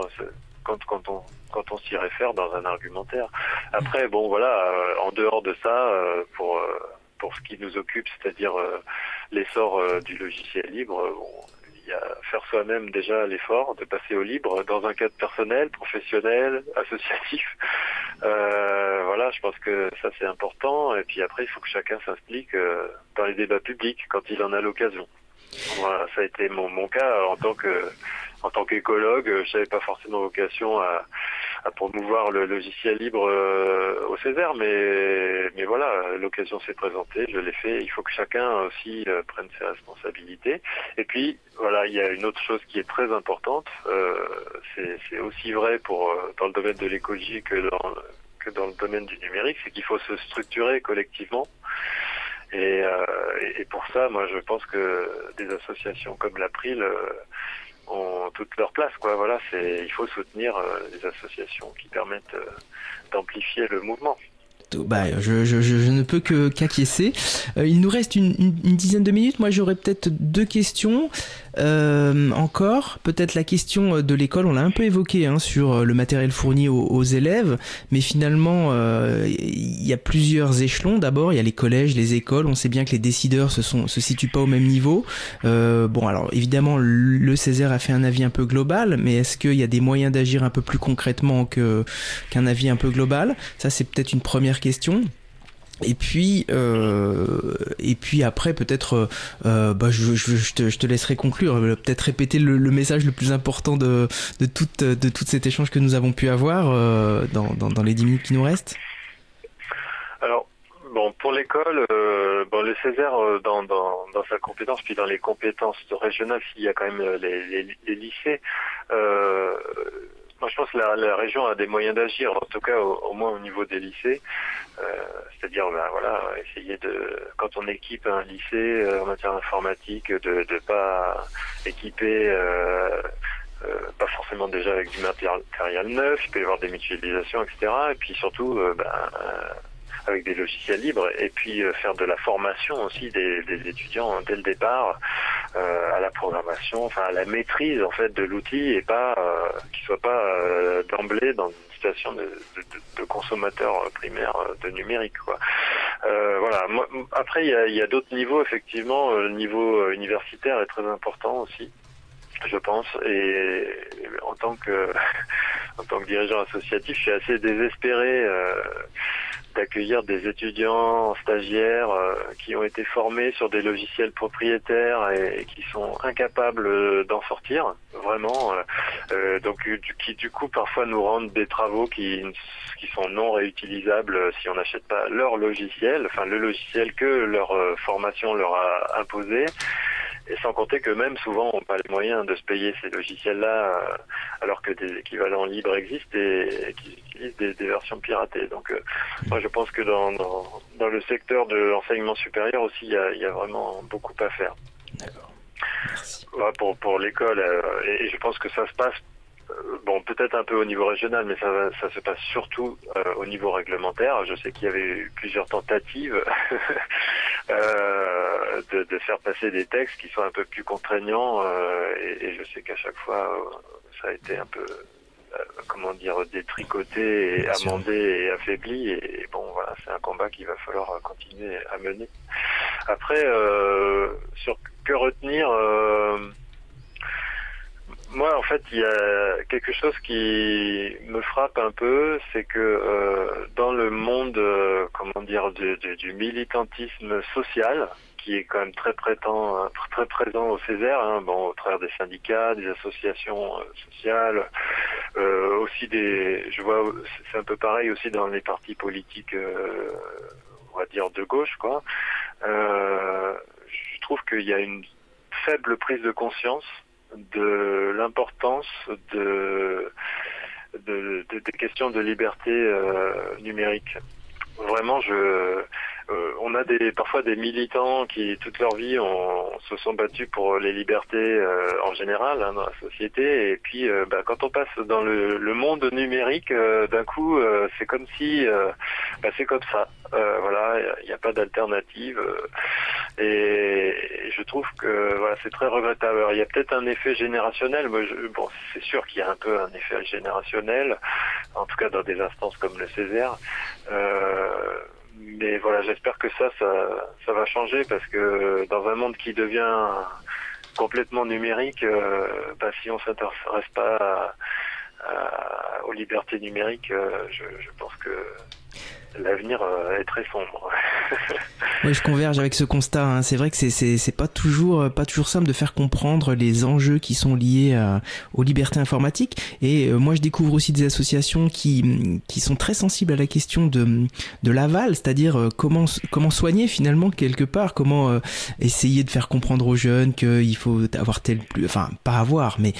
quand, on s'y réfère dans un argumentaire. Après, bon, voilà, euh, en dehors de ça, pour pour ce qui nous occupe, c'est-à-dire l'essor du logiciel libre, bon, y a faire soi-même déjà l'effort de passer au libre dans un cadre personnel, professionnel, associatif. Euh, voilà, je pense que ça c'est important. Et puis après, il faut que chacun s'implique euh, dans les débats publics quand il en a l'occasion. Voilà, ça a été mon, mon cas en tant que en tant qu'écologue, je n'avais pas forcément vocation à, à promouvoir le logiciel libre euh, au Césaire, mais, mais voilà, l'occasion s'est présentée, je l'ai fait. Il faut que chacun aussi euh, prenne ses responsabilités. Et puis, voilà, il y a une autre chose qui est très importante. Euh, c'est aussi vrai pour dans le domaine de l'écologie que dans, que dans le domaine du numérique, c'est qu'il faut se structurer collectivement. Et, et, pour ça, moi, je pense que des associations comme l'April ont toute leur place. Quoi. Voilà, c'est, il faut soutenir euh, les associations qui permettent euh, d'amplifier le mouvement. Bah, je, je, je, ne peux que qu'acquiescer. Euh, il nous reste une, une, une, dizaine de minutes. Moi, j'aurais peut-être deux questions. Euh, encore, peut-être la question de l'école, on l'a un peu évoqué hein, sur euh, le matériel fourni aux, élèves, mais finalement, euh, il y a plusieurs échelons. D'abord, il y a les collèges, les écoles. On sait bien que les décideurs se, se situent pas au même niveau. Euh, bon, alors évidemment, le Césaire a fait un avis un peu global, mais est-ce qu'il y a des moyens d'agir un peu plus concrètement qu'un avis un peu global? Ça, c'est peut-être une première question. Et puis, euh, et puis après, peut-être, euh, bah, je, te, laisserai conclure. Euh, peut-être répéter le, message le plus important de, de, tout, de cet échange que nous avons pu avoir euh, dans, dans, les 10 minutes qui nous restent. Alors, bon, pour l'école, euh, bon, le Césaire, euh, dans, dans, dans, sa compétence, puis dans les compétences régionales, s'il y a quand même les, les, les lycées, moi, je pense que la, région a des moyens d'agir, en tout cas au, moins au niveau des lycées. Euh, C'est-à-dire, ben, voilà, essayer de, quand on équipe un lycée euh, en matière informatique, de ne pas équiper, euh, euh, pas forcément déjà avec du matériel neuf, il peut y avoir des mutualisations, etc. Et puis surtout, euh, ben, avec des logiciels libres et puis euh, faire de la formation aussi des, des étudiants dès le départ euh, à la programmation, enfin à la maîtrise en fait de l'outil et pas euh, qu'ils soient pas d'emblée dans une situation de, de, de, consommateur primaire de numérique quoi. voilà. après, il y a, d'autres niveaux, effectivement. Le niveau universitaire est très important aussi, je pense. Et en tant que en tant que dirigeant associatif, je suis assez désespéré d'accueillir des étudiants stagiaires euh, qui ont été formés sur des logiciels propriétaires et, qui sont incapables d'en sortir, vraiment. Euh, euh, donc qui du coup parfois nous rendent des travaux qui, qui sont non réutilisables si on n'achète pas leur logiciel, enfin le logiciel que leur formation leur a imposé. Et sans compter que même souvent on n'a pas les moyens de se payer ces logiciels-là, euh, alors que des équivalents libres existent et, qui utilisent des, versions piratées. Donc euh, moi je pense que dans, dans, le secteur de l'enseignement supérieur aussi, il y a, y a, vraiment beaucoup à faire. D'accord. Pour pour l'école, euh, et, je pense que ça se passe bon, peut-être un peu au niveau régional, mais ça, ça se passe surtout au niveau réglementaire. Je sais qu'il y avait eu plusieurs tentatives Euh, de, de, faire passer des textes qui sont un peu plus contraignants euh, et, et, je sais qu'à chaque fois euh, ça a été un peu comment dire détricoté et amendé et affaibli. Et, bon voilà c'est un combat qu'il va falloir continuer à mener. Après sur que retenir moi, en fait, il y a quelque chose qui me frappe un peu, c'est que euh, dans le monde, euh, comment dire, du, du, militantisme social, qui est quand même très, prétend, très présent au Césaire, hein, bon, au travers des syndicats, des associations euh, sociales, euh, aussi des, je vois, c'est un peu pareil aussi dans les partis politiques, on va dire de gauche, quoi. je trouve qu'il y a une faible prise de conscience de l'importance de, de, des questions de liberté euh, numérique. Vraiment, je, euh, on a des, parfois des militants qui toute leur vie se sont battus pour les libertés euh, en général hein, dans la société. Et puis euh, bah, quand on passe dans le, monde numérique d'un coup c'est comme si bah, c'est comme ça. Voilà il n'y a, pas d'alternative. Et, je trouve que voilà c'est très regrettable. Il y a peut-être un effet générationnel bon c'est sûr qu'il y a un peu un effet générationnel en tout cas dans des instances comme le Césaire mais voilà, j'espère que ça, ça, va changer parce que dans un monde qui devient complètement numérique, euh, bah, si on s'intéresse pas aux libertés numériques, euh, je, pense que l'avenir euh, est très sombre. oui, je converge avec ce constat. Hein. C'est vrai que c'est pas toujours euh, pas toujours simple de faire comprendre les enjeux qui sont liés à, aux libertés informatiques. Et euh, moi, je découvre aussi des associations qui qui sont très sensibles à la question de de l'aval, c'est-à-dire comment comment soigner finalement quelque part, comment essayer de faire comprendre aux jeunes qu'il faut avoir tel plus, enfin pas avoir, mais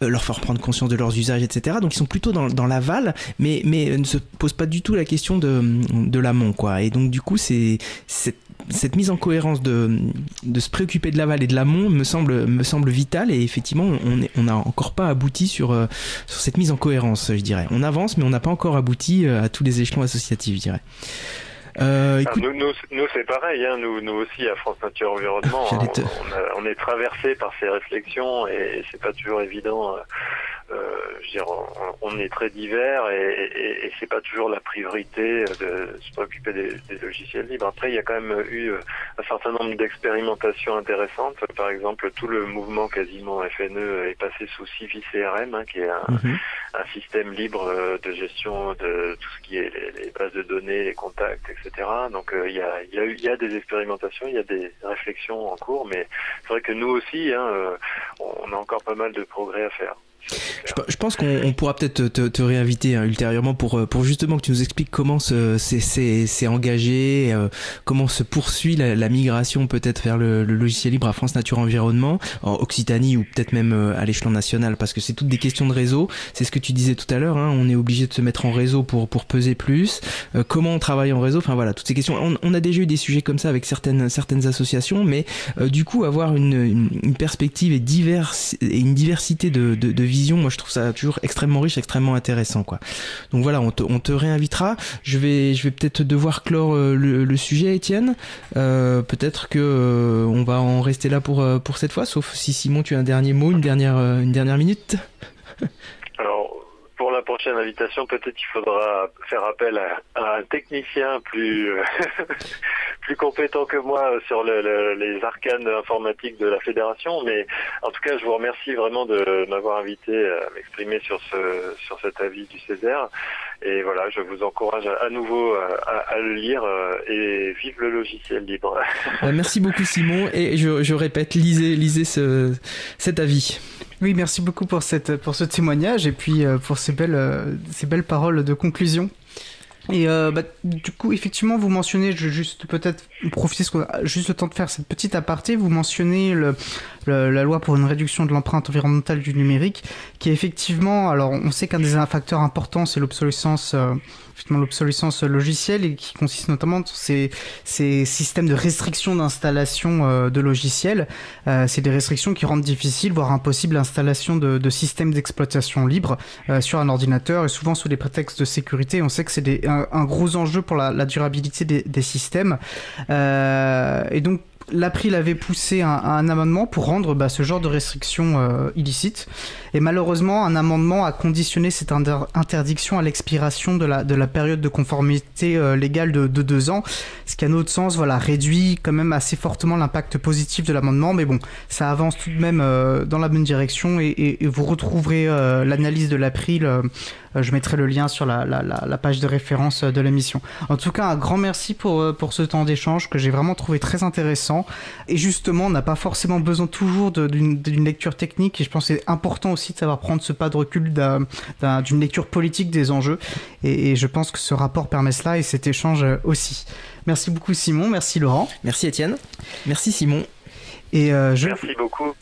leur faire prendre conscience de leurs usages, etc. Donc ils sont plutôt dans dans l'aval, mais mais ne se posent pas du tout la question de de, l'amont, quoi. Et donc, du coup, c'est cette, mise en cohérence de, de se préoccuper de l'aval et de l'amont me semble, me semble vitale. Et effectivement, on n'a encore pas abouti sur, euh, sur cette mise en cohérence, je dirais. On avance, mais on n'a pas encore abouti euh, à tous les échelons associatifs, je dirais. Euh, nous, nous, c'est pareil, hein. nous, nous aussi à France Nature Environnement, on, on, est traversé par ces réflexions et c'est pas toujours évident euh, je dire, on, est très divers et, et, et c'est pas toujours la priorité de se préoccuper des, des, logiciels libres. Après, il y a quand même eu un certain nombre d'expérimentations intéressantes. Par exemple, tout le mouvement quasiment FNE est passé sous Civi CRM, hein, qui est un, mhm. un, système libre de gestion de tout ce qui est les, bases de données, les contacts, etc. Donc, euh, il, y a, il, y a eu, il y a des expérimentations, il y a des réflexions en cours, mais c'est vrai que nous aussi, hein, euh, on a encore pas mal de progrès à faire. Je, pense qu'on pourra peut-être te, te, réinviter hein, ultérieurement pour, euh, pour justement que tu nous expliques comment c'est engagé, euh, comment se poursuit la, migration peut-être vers le, logiciel libre à France Nature Environnement, en Occitanie ou peut-être même euh, à l'échelon national, parce que c'est toutes des questions de réseau. C'est ce que tu disais tout à l'heure, hein, on est obligé de se mettre en réseau pour, pour peser plus. comment on travaille en réseau, enfin voilà, toutes ces questions. On, on, a déjà eu des sujets comme ça avec certaines, certaines associations, mais du coup avoir une, une, perspective et, diverse, et une diversité de, de, de vision, moi je trouve ça toujours extrêmement riche, extrêmement intéressant quoi. Donc voilà, on te, on te réinvitera. Je vais, je vais peut-être devoir clore euh, le, sujet, Étienne. Euh, peut-être que euh, on va en rester là pour pour cette fois, sauf si Simon tu as un dernier mot, une dernière une dernière minute. Prochaine invitation, peut-être il faudra faire appel à, un technicien plus plus compétent que moi sur les arcanes informatiques de la fédération. Mais en tout cas, je vous remercie vraiment de m'avoir invité à m'exprimer sur ce sur cet avis du Césaire. Et voilà, je vous encourage à, nouveau à, le lire et vive le logiciel libre. Merci beaucoup Simon et je, je répète, lisez lisez ce, cet avis. Oui, merci beaucoup pour, cette, pour ce témoignage et puis euh, pour ces belles, euh, ces belles paroles de conclusion. Et euh, bah, du coup, effectivement, vous mentionnez, je juste peut-être profiter, juste le temps de faire cette petite aparté, vous mentionnez le, la loi pour une réduction de l'empreinte environnementale du numérique, qui est effectivement, alors on sait qu'un des facteurs importants, c'est l'obsolescence l'obsolescence logicielle et qui consiste notamment dans ces, ces systèmes de restriction d'installation euh, de logiciels. Euh, c'est des restrictions qui rendent difficile, voire impossible, l'installation de, de, systèmes d'exploitation libre euh, sur un ordinateur et souvent sous des prétextes de sécurité. On sait que c'est un, un, gros enjeu pour la, la durabilité des, des systèmes. et donc l'April avait poussé un, amendement pour rendre bah, ce genre de restriction euh, illicite. Et malheureusement, un amendement a conditionné cette interdiction à l'expiration de la, de la période de conformité euh, légale de, de, deux ans, ce qui, à notre sens, voilà, réduit quand même assez fortement l'impact positif de l'amendement. Mais bon, ça avance tout de même euh, dans la bonne direction et, vous retrouverez l'analyse de l'April je mettrai le lien sur la, page de référence de l'émission. En tout cas, un grand merci pour, euh, pour ce temps d'échange que j'ai vraiment trouvé très intéressant. Et justement, on n'a pas forcément besoin toujours d'une lecture technique. Et je pense que c'est important aussi de savoir prendre ce pas de recul d'une lecture politique des enjeux. Et, et je pense que ce rapport permet cela et cet échange aussi. Merci beaucoup Simon, merci Laurent. Merci Étienne. Merci Simon. Et euh, je... Merci beaucoup.